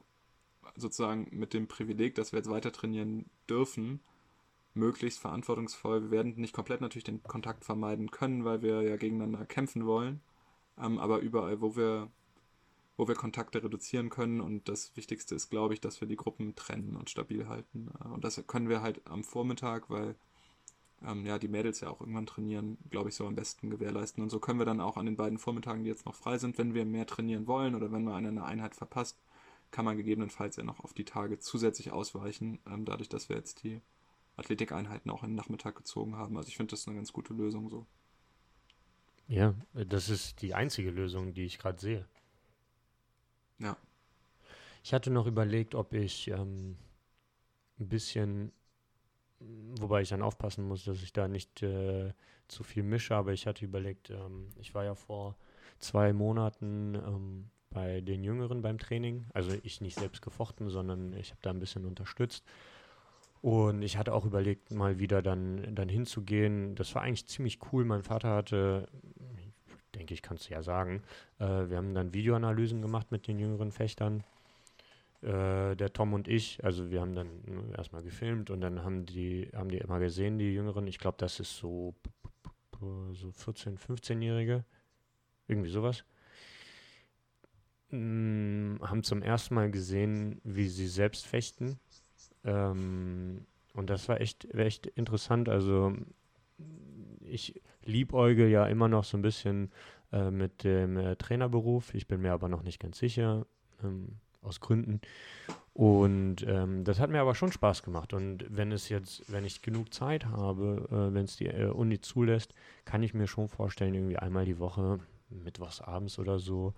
sozusagen mit dem Privileg, dass wir jetzt weiter trainieren dürfen, möglichst verantwortungsvoll. Wir werden nicht komplett natürlich den Kontakt vermeiden können, weil wir ja gegeneinander kämpfen wollen. Ähm, aber überall, wo wir wo wir Kontakte reduzieren können. Und das Wichtigste ist, glaube ich, dass wir die Gruppen trennen und stabil halten. Äh, und das können wir halt am Vormittag, weil ähm, ja die Mädels ja auch irgendwann trainieren, glaube ich, so am besten gewährleisten. Und so können wir dann auch an den beiden Vormittagen, die jetzt noch frei sind, wenn wir mehr trainieren wollen oder wenn man eine Einheit verpasst, kann man gegebenenfalls ja noch auf die Tage zusätzlich ausweichen, ähm, dadurch, dass wir jetzt die Athletikeinheiten auch in den Nachmittag gezogen haben. Also ich finde das eine ganz gute Lösung so. Ja, das ist die einzige Lösung, die ich gerade sehe. Ja. Ich hatte noch überlegt, ob ich ähm, ein bisschen, wobei ich dann aufpassen muss, dass ich da nicht äh, zu viel mische, aber ich hatte überlegt, ähm, ich war ja vor zwei Monaten ähm, bei den Jüngeren beim Training. Also ich nicht selbst gefochten, sondern ich habe da ein bisschen unterstützt. Und ich hatte auch überlegt, mal wieder dann, dann hinzugehen. Das war eigentlich ziemlich cool. Mein Vater hatte denke ich, kannst du ja sagen. Äh, wir haben dann Videoanalysen gemacht mit den jüngeren Fechtern. Äh, der Tom und ich, also wir haben dann erstmal gefilmt und dann haben die, haben die immer gesehen, die Jüngeren. Ich glaube, das ist so, so 14-, 15-Jährige. Irgendwie sowas. Mm, haben zum ersten Mal gesehen, wie sie selbst fechten. Ähm, und das war echt, echt interessant. Also ich liebäuge ja immer noch so ein bisschen äh, mit dem äh, Trainerberuf. Ich bin mir aber noch nicht ganz sicher, ähm, aus Gründen. Und ähm, das hat mir aber schon Spaß gemacht. Und wenn es jetzt, wenn ich genug Zeit habe, äh, wenn es die äh, Uni zulässt, kann ich mir schon vorstellen, irgendwie einmal die Woche, mittwochs abends oder so,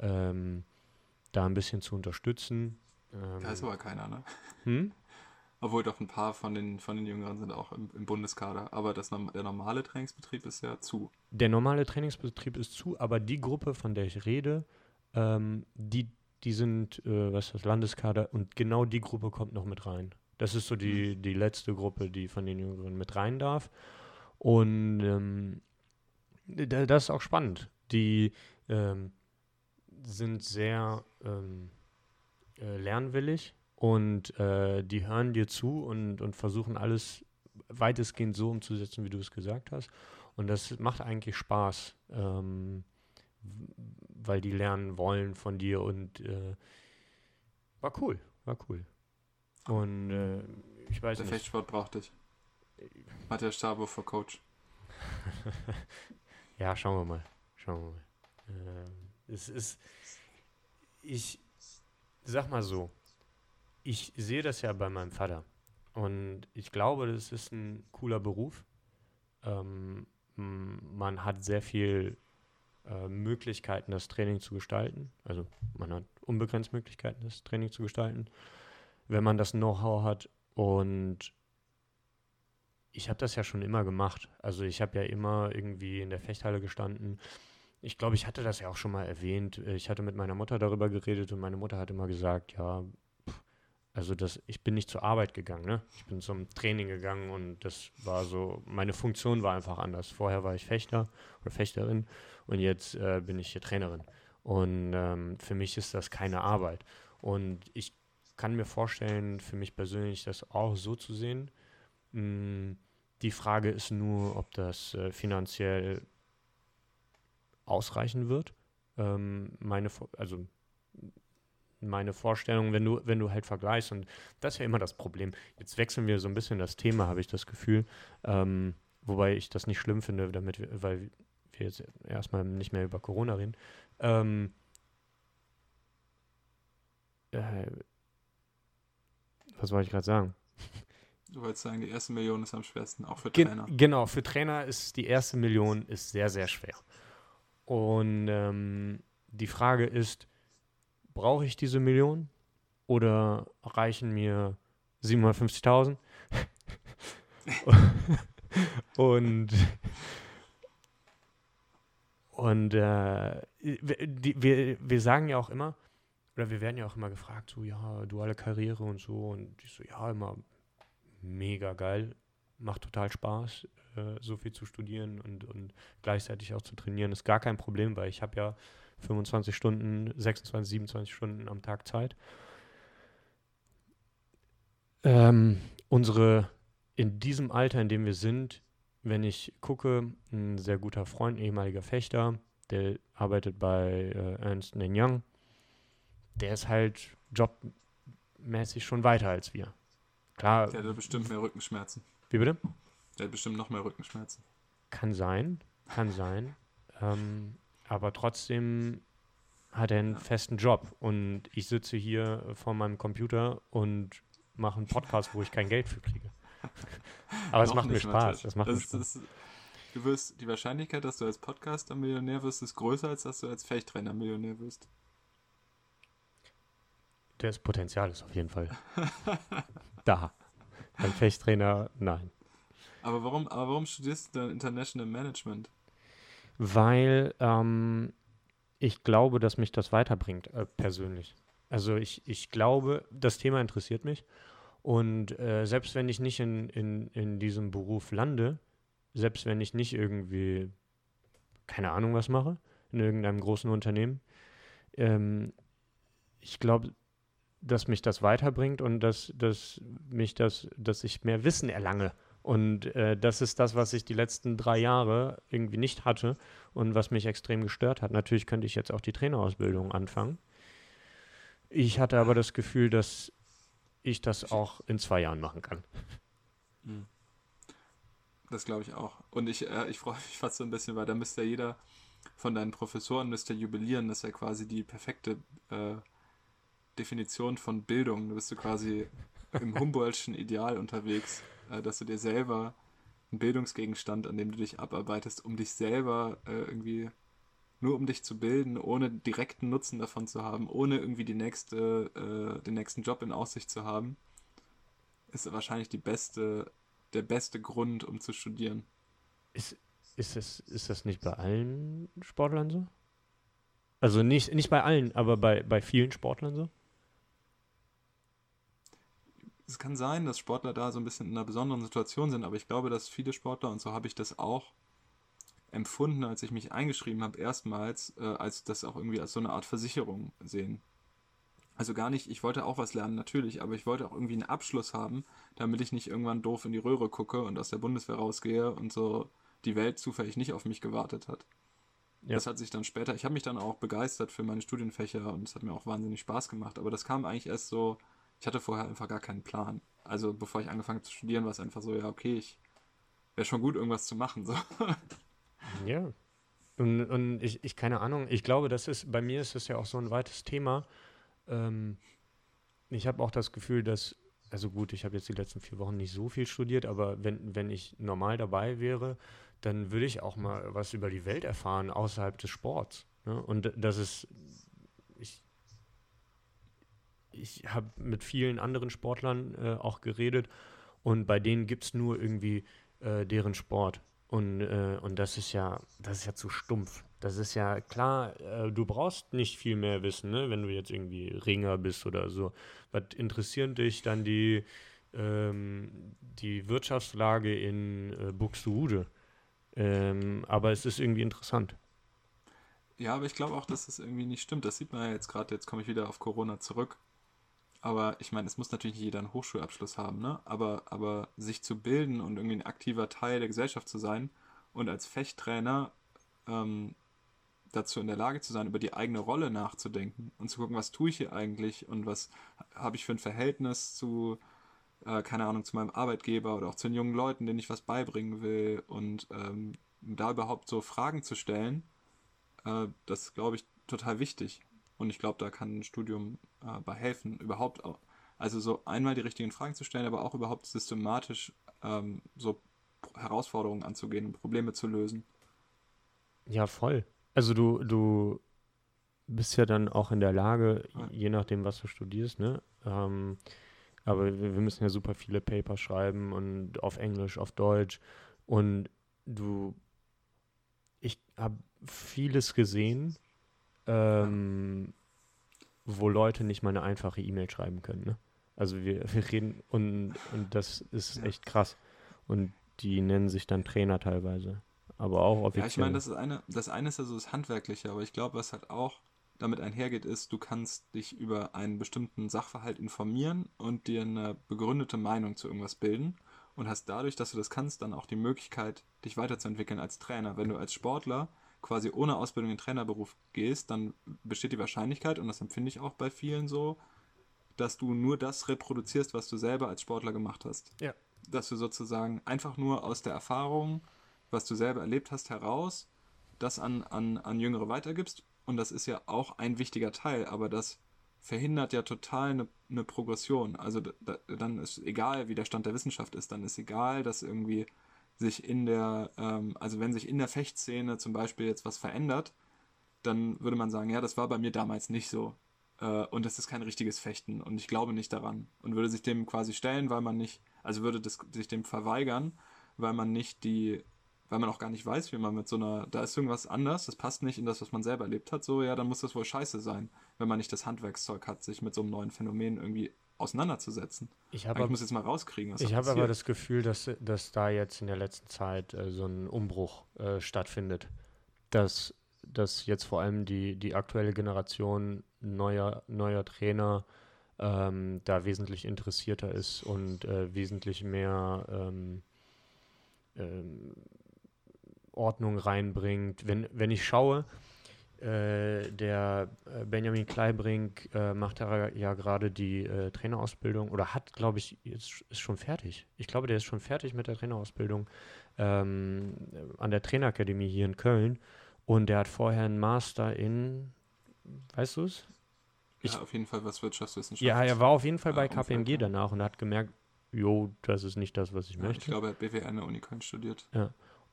ähm, da ein bisschen zu unterstützen. Ähm, da ist aber keiner, ne? Hm? Obwohl doch ein paar von den, von den Jüngeren sind auch im, im Bundeskader. Aber das, der normale Trainingsbetrieb ist ja zu. Der normale Trainingsbetrieb ist zu, aber die Gruppe, von der ich rede, ähm, die, die sind, äh, was ist das, Landeskader und genau die Gruppe kommt noch mit rein. Das ist so die, mhm. die letzte Gruppe, die von den Jüngeren mit rein darf. Und ähm, das ist auch spannend. Die ähm, sind sehr ähm, äh, lernwillig und äh, die hören dir zu und, und versuchen alles weitestgehend so umzusetzen, wie du es gesagt hast. Und das macht eigentlich Spaß, ähm, weil die lernen wollen von dir und äh, war cool, war cool. Und äh, ich weiß Der nicht. Fechtsport braucht dich. Hat der Stabo für Coach. ja, schauen wir mal. Schauen wir mal. Ähm, es ist, ich sag mal so, ich sehe das ja bei meinem Vater. Und ich glaube, das ist ein cooler Beruf. Ähm, man hat sehr viel äh, Möglichkeiten, das Training zu gestalten. Also man hat unbegrenzt Möglichkeiten, das Training zu gestalten, wenn man das Know-how hat. Und ich habe das ja schon immer gemacht. Also ich habe ja immer irgendwie in der Fechthalle gestanden. Ich glaube, ich hatte das ja auch schon mal erwähnt. Ich hatte mit meiner Mutter darüber geredet und meine Mutter hat immer gesagt, ja, also das, ich bin nicht zur Arbeit gegangen, ne? Ich bin zum Training gegangen und das war so, meine Funktion war einfach anders. Vorher war ich Fechter oder Fechterin und jetzt äh, bin ich hier Trainerin. Und ähm, für mich ist das keine Arbeit. Und ich kann mir vorstellen, für mich persönlich das auch so zu sehen. Mh, hm, die Frage ist nur, ob das äh, finanziell ausreichen wird. Ähm, meine, also meine Vorstellung, wenn du, wenn du halt vergleichst. Und das ist ja immer das Problem. Jetzt wechseln wir so ein bisschen das Thema, habe ich das Gefühl. Ähm, wobei ich das nicht schlimm finde, damit wir, weil wir jetzt erstmal nicht mehr über Corona reden. Ähm, äh, was wollte ich gerade sagen? Du wolltest sagen, die erste Million ist am schwersten, auch für Trainer. Gen genau, für Trainer ist die erste Million ist sehr, sehr schwer. Und ähm, die Frage ist, brauche ich diese Million oder reichen mir 750.000? und und äh, die, wir, wir sagen ja auch immer, oder wir werden ja auch immer gefragt, so, ja, duale Karriere und so. Und ich so, ja, immer mega geil, macht total Spaß, äh, so viel zu studieren und, und gleichzeitig auch zu trainieren. Ist gar kein Problem, weil ich habe ja 25 Stunden, 26, 27 Stunden am Tag Zeit. Ähm, unsere, in diesem Alter, in dem wir sind, wenn ich gucke, ein sehr guter Freund, ein ehemaliger Fechter, der arbeitet bei äh, Ernst Young, der ist halt jobmäßig schon weiter als wir. Klar. Der hat bestimmt mehr Rückenschmerzen. Wie bitte? Der hat bestimmt noch mehr Rückenschmerzen. Kann sein, kann sein. Ähm, aber trotzdem hat er einen festen Job und ich sitze hier vor meinem Computer und mache einen Podcast, wo ich kein Geld für kriege. aber es macht mir Spaß. Es macht das, mir Spaß. Das, du wirst, die Wahrscheinlichkeit, dass du als Podcaster Millionär wirst, ist größer, als dass du als Fechttrainer Millionär wirst. Das Potenzial ist auf jeden Fall da. Ein Fechttrainer, nein. Aber warum, aber warum studierst du dann International Management? Weil ähm, ich glaube, dass mich das weiterbringt, äh, persönlich. Also ich, ich glaube, das Thema interessiert mich. Und äh, selbst wenn ich nicht in, in, in diesem Beruf lande, selbst wenn ich nicht irgendwie, keine Ahnung, was mache, in irgendeinem großen Unternehmen, ähm, ich glaube, dass mich das weiterbringt und dass, dass mich das, dass ich mehr Wissen erlange und äh, das ist das, was ich die letzten drei Jahre irgendwie nicht hatte und was mich extrem gestört hat. Natürlich könnte ich jetzt auch die Trainerausbildung anfangen. Ich hatte aber das Gefühl, dass ich das auch in zwei Jahren machen kann. Hm. Das glaube ich auch. Und ich, äh, ich freue mich fast so ein bisschen, weil da müsste jeder von deinen Professoren müsste jubilieren, dass er quasi die perfekte äh, Definition von Bildung. Du bist du quasi im Humboldtschen Ideal unterwegs, äh, dass du dir selber einen Bildungsgegenstand, an dem du dich abarbeitest, um dich selber äh, irgendwie nur um dich zu bilden, ohne direkten Nutzen davon zu haben, ohne irgendwie die nächste, äh, den nächsten Job in Aussicht zu haben, ist wahrscheinlich die beste, der beste Grund, um zu studieren. Ist, ist, das, ist das nicht bei allen Sportlern so? Also nicht, nicht bei allen, aber bei, bei vielen Sportlern so? Es kann sein, dass Sportler da so ein bisschen in einer besonderen Situation sind, aber ich glaube, dass viele Sportler, und so habe ich das auch empfunden, als ich mich eingeschrieben habe, erstmals, äh, als das auch irgendwie als so eine Art Versicherung sehen. Also gar nicht, ich wollte auch was lernen, natürlich, aber ich wollte auch irgendwie einen Abschluss haben, damit ich nicht irgendwann doof in die Röhre gucke und aus der Bundeswehr rausgehe und so die Welt zufällig nicht auf mich gewartet hat. Ja. Das hat sich dann später, ich habe mich dann auch begeistert für meine Studienfächer und es hat mir auch wahnsinnig Spaß gemacht, aber das kam eigentlich erst so, ich hatte vorher einfach gar keinen Plan. Also bevor ich angefangen habe zu studieren, war es einfach so, ja, okay, ich wäre schon gut, irgendwas zu machen. So. Ja. Und, und ich, ich, keine Ahnung, ich glaube, das ist, bei mir ist das ja auch so ein weites Thema. Ähm, ich habe auch das Gefühl, dass, also gut, ich habe jetzt die letzten vier Wochen nicht so viel studiert, aber wenn, wenn ich normal dabei wäre, dann würde ich auch mal was über die Welt erfahren außerhalb des Sports. Ne? Und das ist, ich, ich habe mit vielen anderen Sportlern äh, auch geredet und bei denen gibt es nur irgendwie äh, deren Sport. Und, äh, und das ist ja, das ist ja zu stumpf. Das ist ja klar, äh, du brauchst nicht viel mehr wissen, ne? wenn du jetzt irgendwie Ringer bist oder so. Was interessiert dich dann die, ähm, die Wirtschaftslage in äh, Buxtehude? Ähm, aber es ist irgendwie interessant. Ja, aber ich glaube auch, dass das irgendwie nicht stimmt. Das sieht man ja jetzt gerade, jetzt komme ich wieder auf Corona zurück. Aber ich meine, es muss natürlich nicht jeder einen Hochschulabschluss haben, ne? Aber, aber sich zu bilden und irgendwie ein aktiver Teil der Gesellschaft zu sein und als Fechttrainer ähm, dazu in der Lage zu sein, über die eigene Rolle nachzudenken und zu gucken, was tue ich hier eigentlich und was habe ich für ein Verhältnis zu, äh, keine Ahnung, zu meinem Arbeitgeber oder auch zu den jungen Leuten, denen ich was beibringen will und ähm, da überhaupt so Fragen zu stellen, äh, das glaube ich, total wichtig. Und ich glaube, da kann ein Studium äh, bei helfen, überhaupt auch. Also so einmal die richtigen Fragen zu stellen, aber auch überhaupt systematisch ähm, so Herausforderungen anzugehen Probleme zu lösen. Ja, voll. Also du, du bist ja dann auch in der Lage, ja. je nachdem, was du studierst, ne? Ähm, aber wir, wir, müssen ja super viele Paper schreiben und auf Englisch, auf Deutsch. Und du, ich habe vieles gesehen, ähm, wo Leute nicht mal eine einfache E-Mail schreiben können. Ne? Also wir, wir reden und, und das ist echt krass. Und die nennen sich dann Trainer teilweise. Aber auch offiziell. Ja, ich meine, das ist eine, das eine ist also das Handwerkliche, aber ich glaube, was halt auch damit einhergeht, ist, du kannst dich über einen bestimmten Sachverhalt informieren und dir eine begründete Meinung zu irgendwas bilden und hast dadurch, dass du das kannst, dann auch die Möglichkeit, dich weiterzuentwickeln als Trainer. Wenn du als Sportler quasi ohne Ausbildung in den Trainerberuf gehst, dann besteht die Wahrscheinlichkeit, und das empfinde ich auch bei vielen so, dass du nur das reproduzierst, was du selber als Sportler gemacht hast. Ja. Dass du sozusagen einfach nur aus der Erfahrung, was du selber erlebt hast, heraus, das an, an, an Jüngere weitergibst. Und das ist ja auch ein wichtiger Teil, aber das verhindert ja total eine, eine Progression. Also da, dann ist egal, wie der Stand der Wissenschaft ist, dann ist egal, dass irgendwie sich in der, ähm, also wenn sich in der Fechtszene zum Beispiel jetzt was verändert, dann würde man sagen, ja, das war bei mir damals nicht so. Äh, und das ist kein richtiges Fechten und ich glaube nicht daran. Und würde sich dem quasi stellen, weil man nicht, also würde das, sich dem verweigern, weil man nicht die, weil man auch gar nicht weiß, wie man mit so einer, da ist irgendwas anders, das passt nicht in das, was man selber erlebt hat, so, ja, dann muss das wohl scheiße sein, wenn man nicht das Handwerkszeug hat, sich mit so einem neuen Phänomen irgendwie auseinanderzusetzen. Ich, hab, ich muss jetzt mal rauskriegen, was Ich habe aber das Gefühl, dass, dass da jetzt in der letzten Zeit äh, so ein Umbruch äh, stattfindet. Dass, dass jetzt vor allem die, die aktuelle Generation neuer, neuer Trainer ähm, da wesentlich interessierter ist und äh, wesentlich mehr ähm, ähm, Ordnung reinbringt. Wenn, wenn ich schaue, äh, der äh, Benjamin Kleibrink äh, macht ja gerade die äh, Trainerausbildung oder hat, glaube ich, ist, ist schon fertig. Ich glaube, der ist schon fertig mit der Trainerausbildung ähm, an der Trainerakademie hier in Köln. Und der hat vorher einen Master in, weißt du es? Ich- ja, auf jeden Fall was Wirtschaftswissenschaften. Ja, er war auf jeden Fall bei KPMG ja. danach und hat gemerkt, jo, das ist nicht das, was ich Ja, ich möchte. glaube, er hat BWL an der Uni Köln studiert.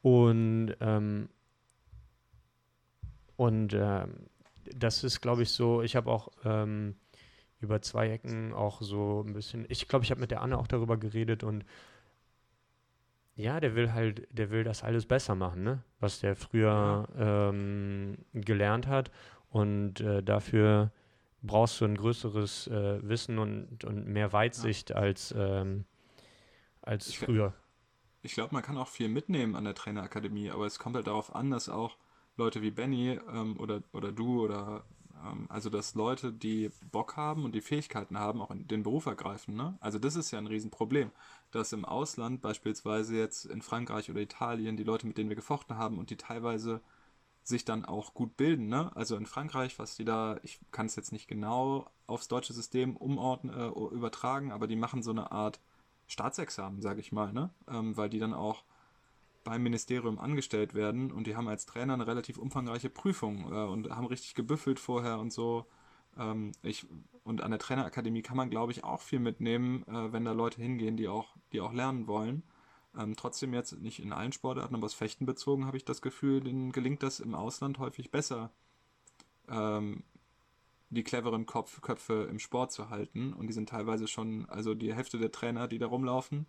Und, ähm, und ähm, das ist, glaube ich, so, ich habe auch ähm, über zwei Ecken auch so ein bisschen, ich glaube, ich habe mit der Anne auch darüber geredet und ja, der will halt, der will das alles besser machen, ne? Was der früher ähm, gelernt hat. Und äh, dafür brauchst du ein größeres äh, Wissen und, und mehr Weitsicht als, ähm, als Ich- früher. Ich glaube, man kann auch viel mitnehmen an der Trainerakademie, aber es kommt halt darauf an, dass auch Leute wie Benny ähm, oder, oder du oder ähm, also dass Leute, die Bock haben und die Fähigkeiten haben, auch in den Beruf ergreifen. Ne? Also das ist ja ein Riesenproblem, dass im Ausland, beispielsweise jetzt in Frankreich oder Italien, die Leute, mit denen wir gefochten haben und die teilweise sich dann auch gut bilden. Ne? Also in Frankreich, was die da, ich kann es jetzt nicht genau aufs deutsche System umordnen, äh, übertragen, aber die machen so eine Art Staatsexamen, sage ich mal, ne? Ähm, weil die dann auch beim Ministerium angestellt werden und die haben als Trainer eine relativ umfangreiche Prüfung äh, und haben richtig gebüffelt vorher und so. Ähm, ich, und an der Trainerakademie kann man, glaube ich, auch viel mitnehmen, äh, wenn da Leute hingehen, die auch, die auch lernen wollen. Ähm, trotzdem jetzt nicht in allen Sportarten, aber aufs Fechten bezogen habe ich das Gefühl, denen gelingt das im Ausland häufig besser, ähm, die cleveren Kopf, Köpfe im Sport zu halten. Und die sind teilweise schon, also die Hälfte der Trainer, die da rumlaufen,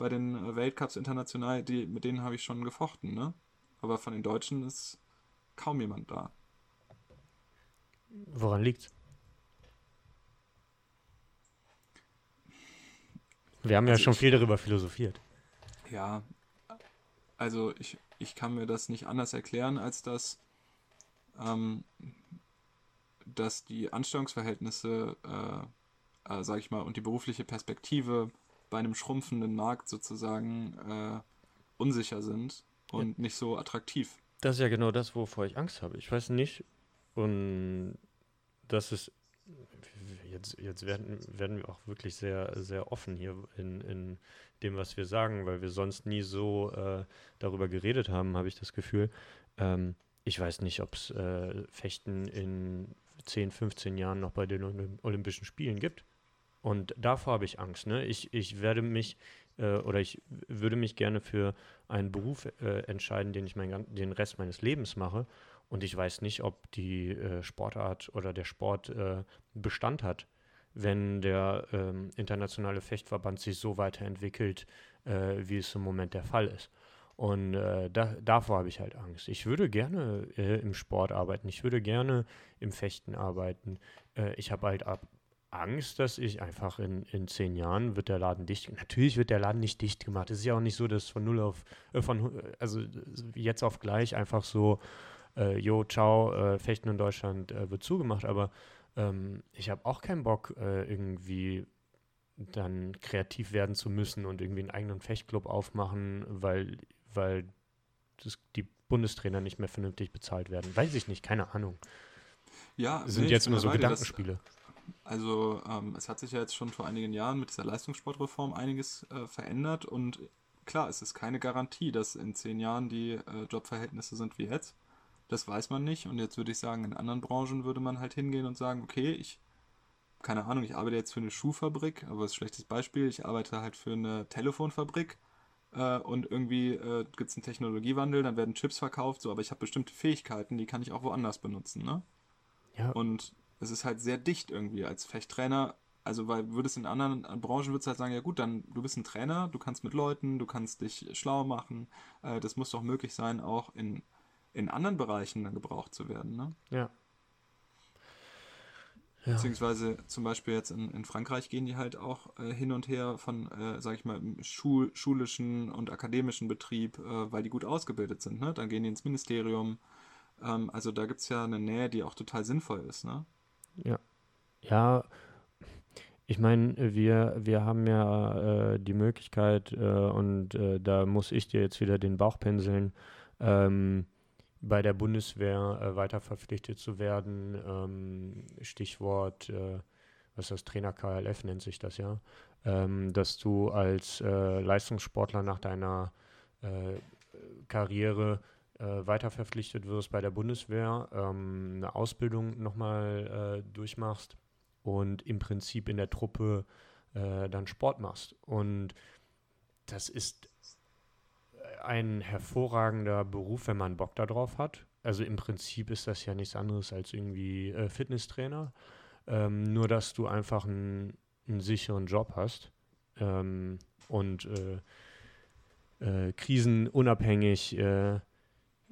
bei den äh, Weltcups international, die, mit denen habe ich schon gefochten, ne? Aber von den Deutschen ist kaum jemand da. Woran liegt's? Wir haben ja Also schon viel darüber philosophiert. Ja, also ich, ich kann mir das nicht anders erklären, als dass, ähm, dass die Anstellungsverhältnisse, äh, äh, sag ich mal, und die berufliche Perspektive bei einem schrumpfenden Markt sozusagen äh, unsicher sind und nicht so attraktiv. Das ist ja genau das, wovor ich Angst habe. Ich weiß nicht. Und das ist. Jetzt, jetzt werden, werden wir auch wirklich sehr, sehr offen hier in, in dem, was wir sagen, weil wir sonst nie so äh, darüber geredet haben, habe ich das Gefühl. Ähm, ich weiß nicht, ob es äh, Fechten in 10, 15 Jahren noch bei den Olymp Olympischen Spielen gibt. Und davor habe ich Angst. Ne? Ich, ich werde mich äh, oder ich würde mich gerne für einen Beruf äh, entscheiden, den ich mein, den Rest meines Lebens mache. Und ich weiß nicht, ob die äh, Sportart oder der Sport äh, Bestand hat, wenn der ähm, internationale Fechtverband sich so weiterentwickelt, äh, wie es im Moment der Fall ist. Und äh, da, davor habe ich halt Angst. Ich würde gerne äh, im Sport arbeiten, ich würde gerne im Fechten arbeiten. Äh, ich habe halt ab Angst, dass ich einfach in, in zehn Jahren wird der Laden dicht. Natürlich wird der Laden nicht dicht gemacht. Es ist ja auch nicht so, dass von null auf, äh, von, also äh, jetzt auf gleich einfach so, äh, jo, ciao, äh, Fechten in Deutschland äh, wird zugemacht. Aber ähm, ich habe auch keinen Bock, äh, irgendwie dann kreativ werden zu müssen und irgendwie einen eigenen Fechtclub aufmachen, weil, weil das, die Bundestrainer nicht mehr vernünftig bezahlt werden. Weiß ich nicht, keine Ahnung. Ja, Das sind nee, jetzt nur so dir, das- Gedankenspiele. Also ähm, es hat sich ja jetzt schon vor einigen Jahren mit dieser Leistungssportreform einiges äh, verändert und klar, es ist keine Garantie, dass in zehn Jahren die äh, Jobverhältnisse sind wie jetzt. Das weiß man nicht und jetzt würde ich sagen, in anderen Branchen würde man halt hingehen und sagen, okay, ich, keine Ahnung, ich arbeite jetzt für eine Schuhfabrik, aber das ist ein schlechtes Beispiel, ich arbeite halt für eine Telefonfabrik äh, und irgendwie äh, gibt es einen Technologiewandel, dann werden Chips verkauft, so, aber ich habe bestimmte Fähigkeiten, die kann ich auch woanders benutzen, ne? Ja, Und es ist halt sehr dicht irgendwie als Fechttrainer. Also, weil würdest in anderen Branchen würdest du halt sagen, ja gut, dann du bist ein Trainer, du kannst mit Leuten, du kannst dich schlau machen. Äh, das muss doch möglich sein, auch in, in anderen Bereichen dann gebraucht zu werden. Ne? ja. Ja, Beziehungsweise zum Beispiel jetzt in, in Frankreich gehen die halt auch äh, hin und her von, äh, sag ich mal, Schul schulischen und akademischen Betrieb, äh, weil die gut ausgebildet sind. Ne? Dann gehen die ins Ministerium. Ähm, also da gibt es ja eine Nähe, die auch total sinnvoll ist. Ne? Ja. Ich meine, wir, wir haben ja äh, die Möglichkeit, äh, und äh, da muss ich dir jetzt wieder den Bauch pinseln, ähm, bei der Bundeswehr äh, weiter verpflichtet zu werden. Ähm, Stichwort, äh, was ist das, Trainer KLF nennt sich das ja, ähm, dass du als äh, Leistungssportler nach deiner Karriere weiter verpflichtet wirst bei der Bundeswehr, ähm, eine Ausbildung nochmal äh, durchmachst und im Prinzip in der Truppe äh, dann Sport machst. Und das ist ein hervorragender Beruf, wenn man Bock darauf hat. Also im Prinzip ist das ja nichts anderes als irgendwie äh, Fitnesstrainer. Ähm, nur, dass du einfach einen, sicheren Job hast ähm, und äh, äh, krisenunabhängig äh,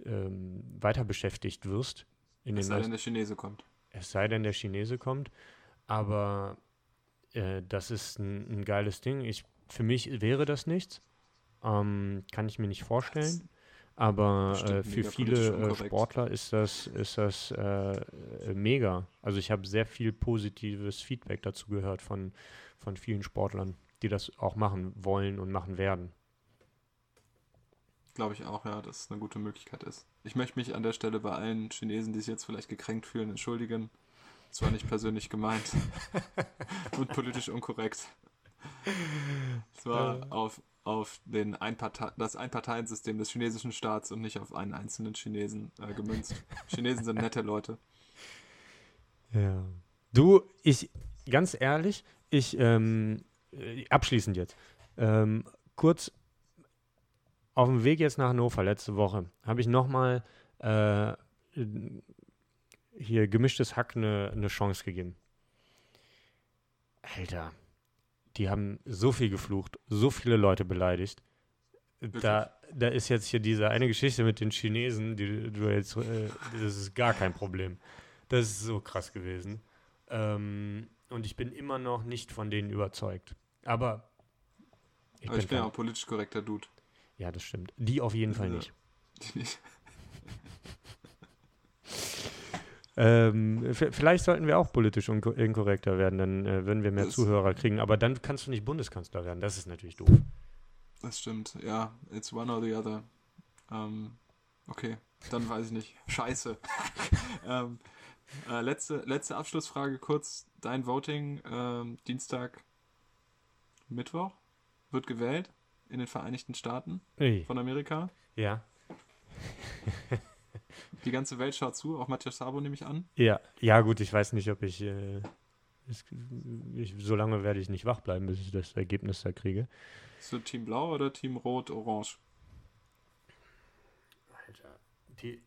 ähm, weiter beschäftigt wirst. es sei denn, der Chinese kommt. Es sei denn, der Chinese kommt. Aber äh, das ist ein, ein, geiles Ding. Ich, für mich wäre das nichts. Ähm, kann ich mir nicht vorstellen. Aber äh, für viele äh, Sportler ist das, ist das äh, mega. Also ich habe sehr viel positives Feedback dazu gehört von, von vielen Sportlern, die das auch machen wollen und machen werden. Glaube ich auch, ja, dass es eine gute Möglichkeit ist. Ich möchte mich an der Stelle bei allen Chinesen, die sich jetzt vielleicht gekränkt fühlen, entschuldigen. Das war nicht persönlich gemeint und politisch unkorrekt. Es war auf, auf den Einpartei das Einparteiensystem des chinesischen Staats und nicht auf einen einzelnen Chinesen äh, gemünzt. Chinesen sind nette Leute. Ja. Du, ich, ganz ehrlich, ich, ähm, äh, abschließend jetzt, ähm, kurz auf dem Weg jetzt nach Hannover letzte Woche habe ich nochmal äh, hier gemischtes Hack eine ne Chance gegeben. Alter, die haben so viel geflucht, so viele Leute beleidigt. Da, da ist jetzt hier diese eine Geschichte mit den Chinesen, die du jetzt, äh, das ist gar kein Problem. Das ist so krass gewesen. Ähm, und ich bin immer noch nicht von denen überzeugt. Aber ich Aber bin, ich bin ja auch politisch korrekter Dude. Ja, das stimmt. Die auf jeden Fall nicht. Die nicht. ähm, vielleicht sollten wir auch politisch inkorrekter werden, dann äh, würden wir mehr das Zuhörer kriegen. Aber dann kannst du nicht Bundeskanzler werden. Das ist natürlich doof. Das stimmt. Ja, it's one or the other. Ähm, okay, dann weiß ich nicht. Scheiße. ähm, äh, letzte, letzte Abschlussfrage kurz. Dein Voting ähm, Dienstag, Mittwoch wird gewählt in den Vereinigten Staaten Ui. von Amerika. Ja. Die ganze Welt schaut zu, auch Matthias Sabo nehme ich an. Ja, ja gut, ich weiß nicht, ob ich, äh, ich, so lange werde ich nicht wach bleiben, bis ich das Ergebnis da kriege. Ist du Team Blau oder Team Rot, Orange? Alter, die,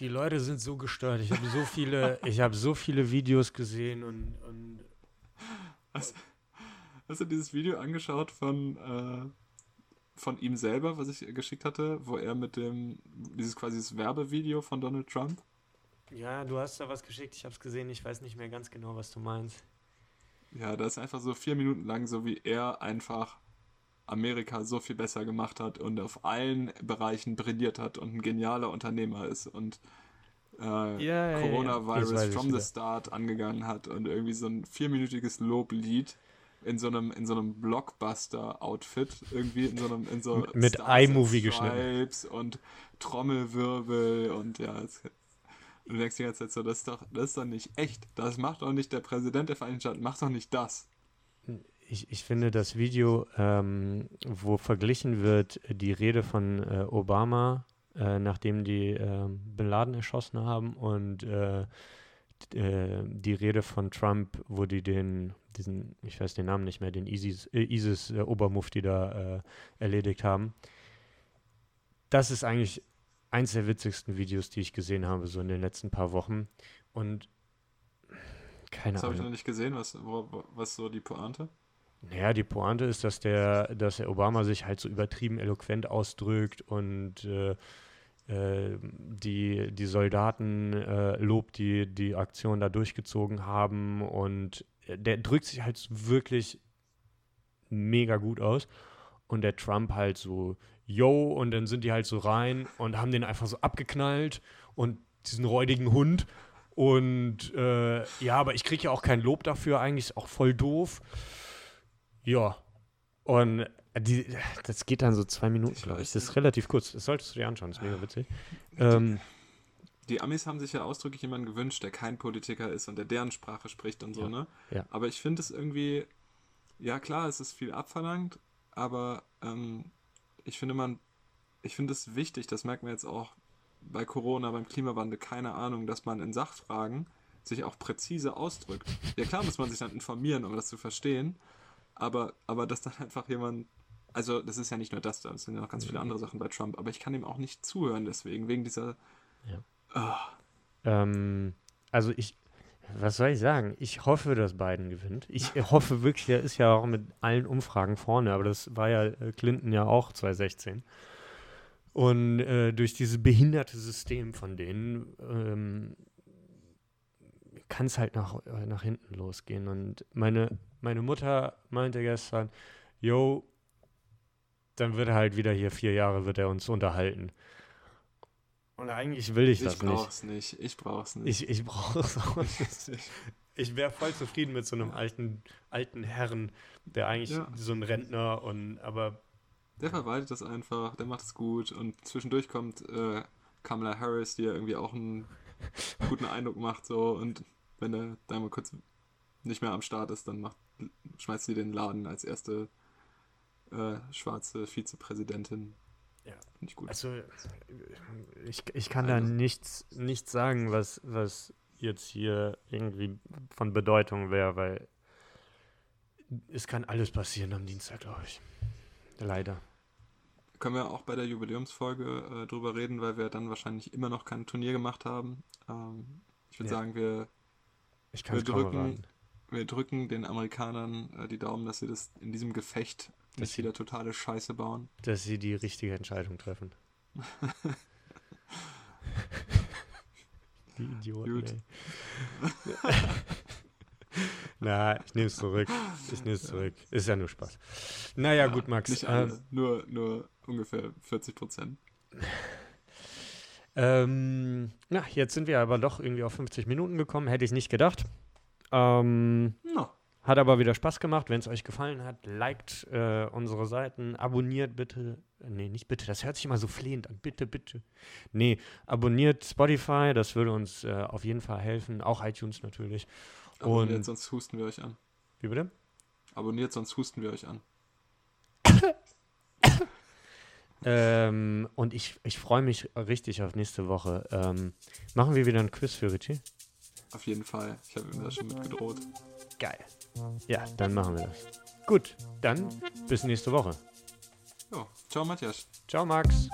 die Leute sind so gestört. Ich habe so viele, ich habe so viele Videos gesehen und, und Was? Hast du dieses Video angeschaut von, äh, von ihm selber, was ich geschickt hatte, wo er mit dem, dieses quasi das Werbevideo von Donald Trump? Ja, du hast da was geschickt, ich habe es gesehen, ich weiß nicht mehr ganz genau, was du meinst. Ja, das ist einfach so vier Minuten lang, so wie er einfach Amerika so viel besser gemacht hat und auf allen Bereichen brilliert hat und ein genialer Unternehmer ist und äh, ja, Coronavirus ja, from the start angegangen hat und irgendwie so ein vierminütiges Loblied in so einem, in so einem Blockbuster-Outfit, irgendwie in so einem, in so mit iMovie geschnitten. Und Trommelwirbel und ja, es, du denkst dir jetzt so, das ist doch, das ist doch nicht echt. Das macht doch nicht der Präsident der Vereinigten Staaten, macht doch nicht das. Ich, ich finde das Video, ähm, wo verglichen wird, die Rede von äh, Obama, äh, nachdem die äh, Bin Laden erschossen haben und äh, äh, die Rede von Trump, wo die den, diesen, ich weiß den Namen nicht mehr, den ISIS, äh, ISIS äh, da äh, erledigt haben. Das ist eigentlich eins der witzigsten Videos, die ich gesehen habe, so in den letzten paar Wochen. Und keine das Ahnung. Das habe ich noch nicht gesehen. Was, wo, was so die Pointe? Naja, die Pointe ist, dass der, dass der Obama sich halt so übertrieben eloquent ausdrückt und äh, äh, die, die Soldaten äh, lobt, die die Aktion da durchgezogen haben. Und der drückt sich halt wirklich mega gut aus. Und der Trump halt so, yo, und dann sind die halt so rein und haben den einfach so abgeknallt und diesen räudigen Hund. Und äh, ja, aber ich kriege ja auch kein Lob dafür, eigentlich ist auch voll doof. Ja. Und die, das geht dann so zwei Minuten, glaube ich. Das ist relativ kurz. Das solltest du dir anschauen, das ist mega witzig. Ähm, die Amis haben sich ja ausdrücklich jemanden gewünscht, der kein Politiker ist und der deren Sprache spricht und so, ja, ne? Ja. Aber ich finde es irgendwie, ja klar, es ist viel abverlangt, aber ähm, ich finde man, ich finde es wichtig, das merkt man jetzt auch bei Corona, beim Klimawandel, keine Ahnung, dass man in Sachfragen sich auch präzise ausdrückt. Ja, klar muss man sich dann informieren, um das zu verstehen, aber, aber dass dann einfach jemand, also das ist ja nicht nur das da, es sind ja noch ganz viele andere Sachen bei Trump, aber ich kann ihm auch nicht zuhören deswegen, wegen dieser. Ja. Ah, Ähm, also ich, was soll ich sagen? Ich hoffe, dass Biden gewinnt. Ich hoffe wirklich, er ist ja auch mit allen Umfragen vorne, aber das war ja äh, Clinton ja auch 2016. Und äh, durch dieses behinderte System von denen ähm, kann es halt nach, äh, nach hinten losgehen. Und meine, meine Mutter meinte gestern, yo, dann wird er halt wieder hier vier Jahre, wird er uns unterhalten. Und eigentlich will ich ich das nicht. brauch's nicht. Ich brauch's nicht. Ich, ich brauche es auch nicht. Ich wäre voll zufrieden mit so einem alten, alten Herrn, der eigentlich Ja. so ein Rentner und aber Der verwaltet das einfach, der macht es gut und zwischendurch kommt äh, Kamala Harris, die ja irgendwie auch einen guten Eindruck macht so und wenn er da mal kurz nicht mehr am Start ist, dann macht, schmeißt sie den Laden als erste äh, schwarze Vizepräsidentin. Ja. Ich gut. also ich, ich kann da Also- nichts, nichts sagen, was, was jetzt hier irgendwie von Bedeutung wäre, weil es kann alles passieren am Dienstag, glaube ich. Leider. Können wir auch bei der Jubiläumsfolge äh, drüber reden, weil wir dann wahrscheinlich immer noch kein Turnier gemacht haben. Ähm, ich würde Ja. sagen, wir, Ich kann Wir drücken-. Wir drücken den Amerikanern äh, die Daumen, dass sie das in diesem Gefecht Dass nicht sie- wieder totale Scheiße bauen. dass sie die richtige Entscheidung treffen. die Idioten. Na, ich nehme es zurück. Ich nehme es zurück. Ist ja nur Spaß. Naja, gut, Max. Nicht Ähm, alle, nur, nur ungefähr 40 Prozent. ähm, na, jetzt sind wir aber doch irgendwie auf 50 Minuten gekommen. Hätte ich nicht gedacht. Ähm, No. Hat aber wieder Spaß gemacht. Wenn es euch gefallen hat, liked äh, unsere Seiten, abonniert bitte. Nee, nicht bitte, das hört sich immer so flehend an. Bitte, bitte. Nee, abonniert Spotify, das würde uns äh, auf jeden Fall helfen. Auch iTunes natürlich. Abonniert, Und- sonst husten wir euch an. Wie bitte? Abonniert, sonst husten wir euch an. Ähm, und ich, ich freue mich richtig auf nächste Woche. Ähm, machen wir wieder ein Quiz für Richie? Auf jeden Fall. Ich habe ihm da schon mit gedroht. Geil. Ja, dann machen wir das. Gut, dann bis nächste Woche. Jo, ciao Matthias. Ciao, Max.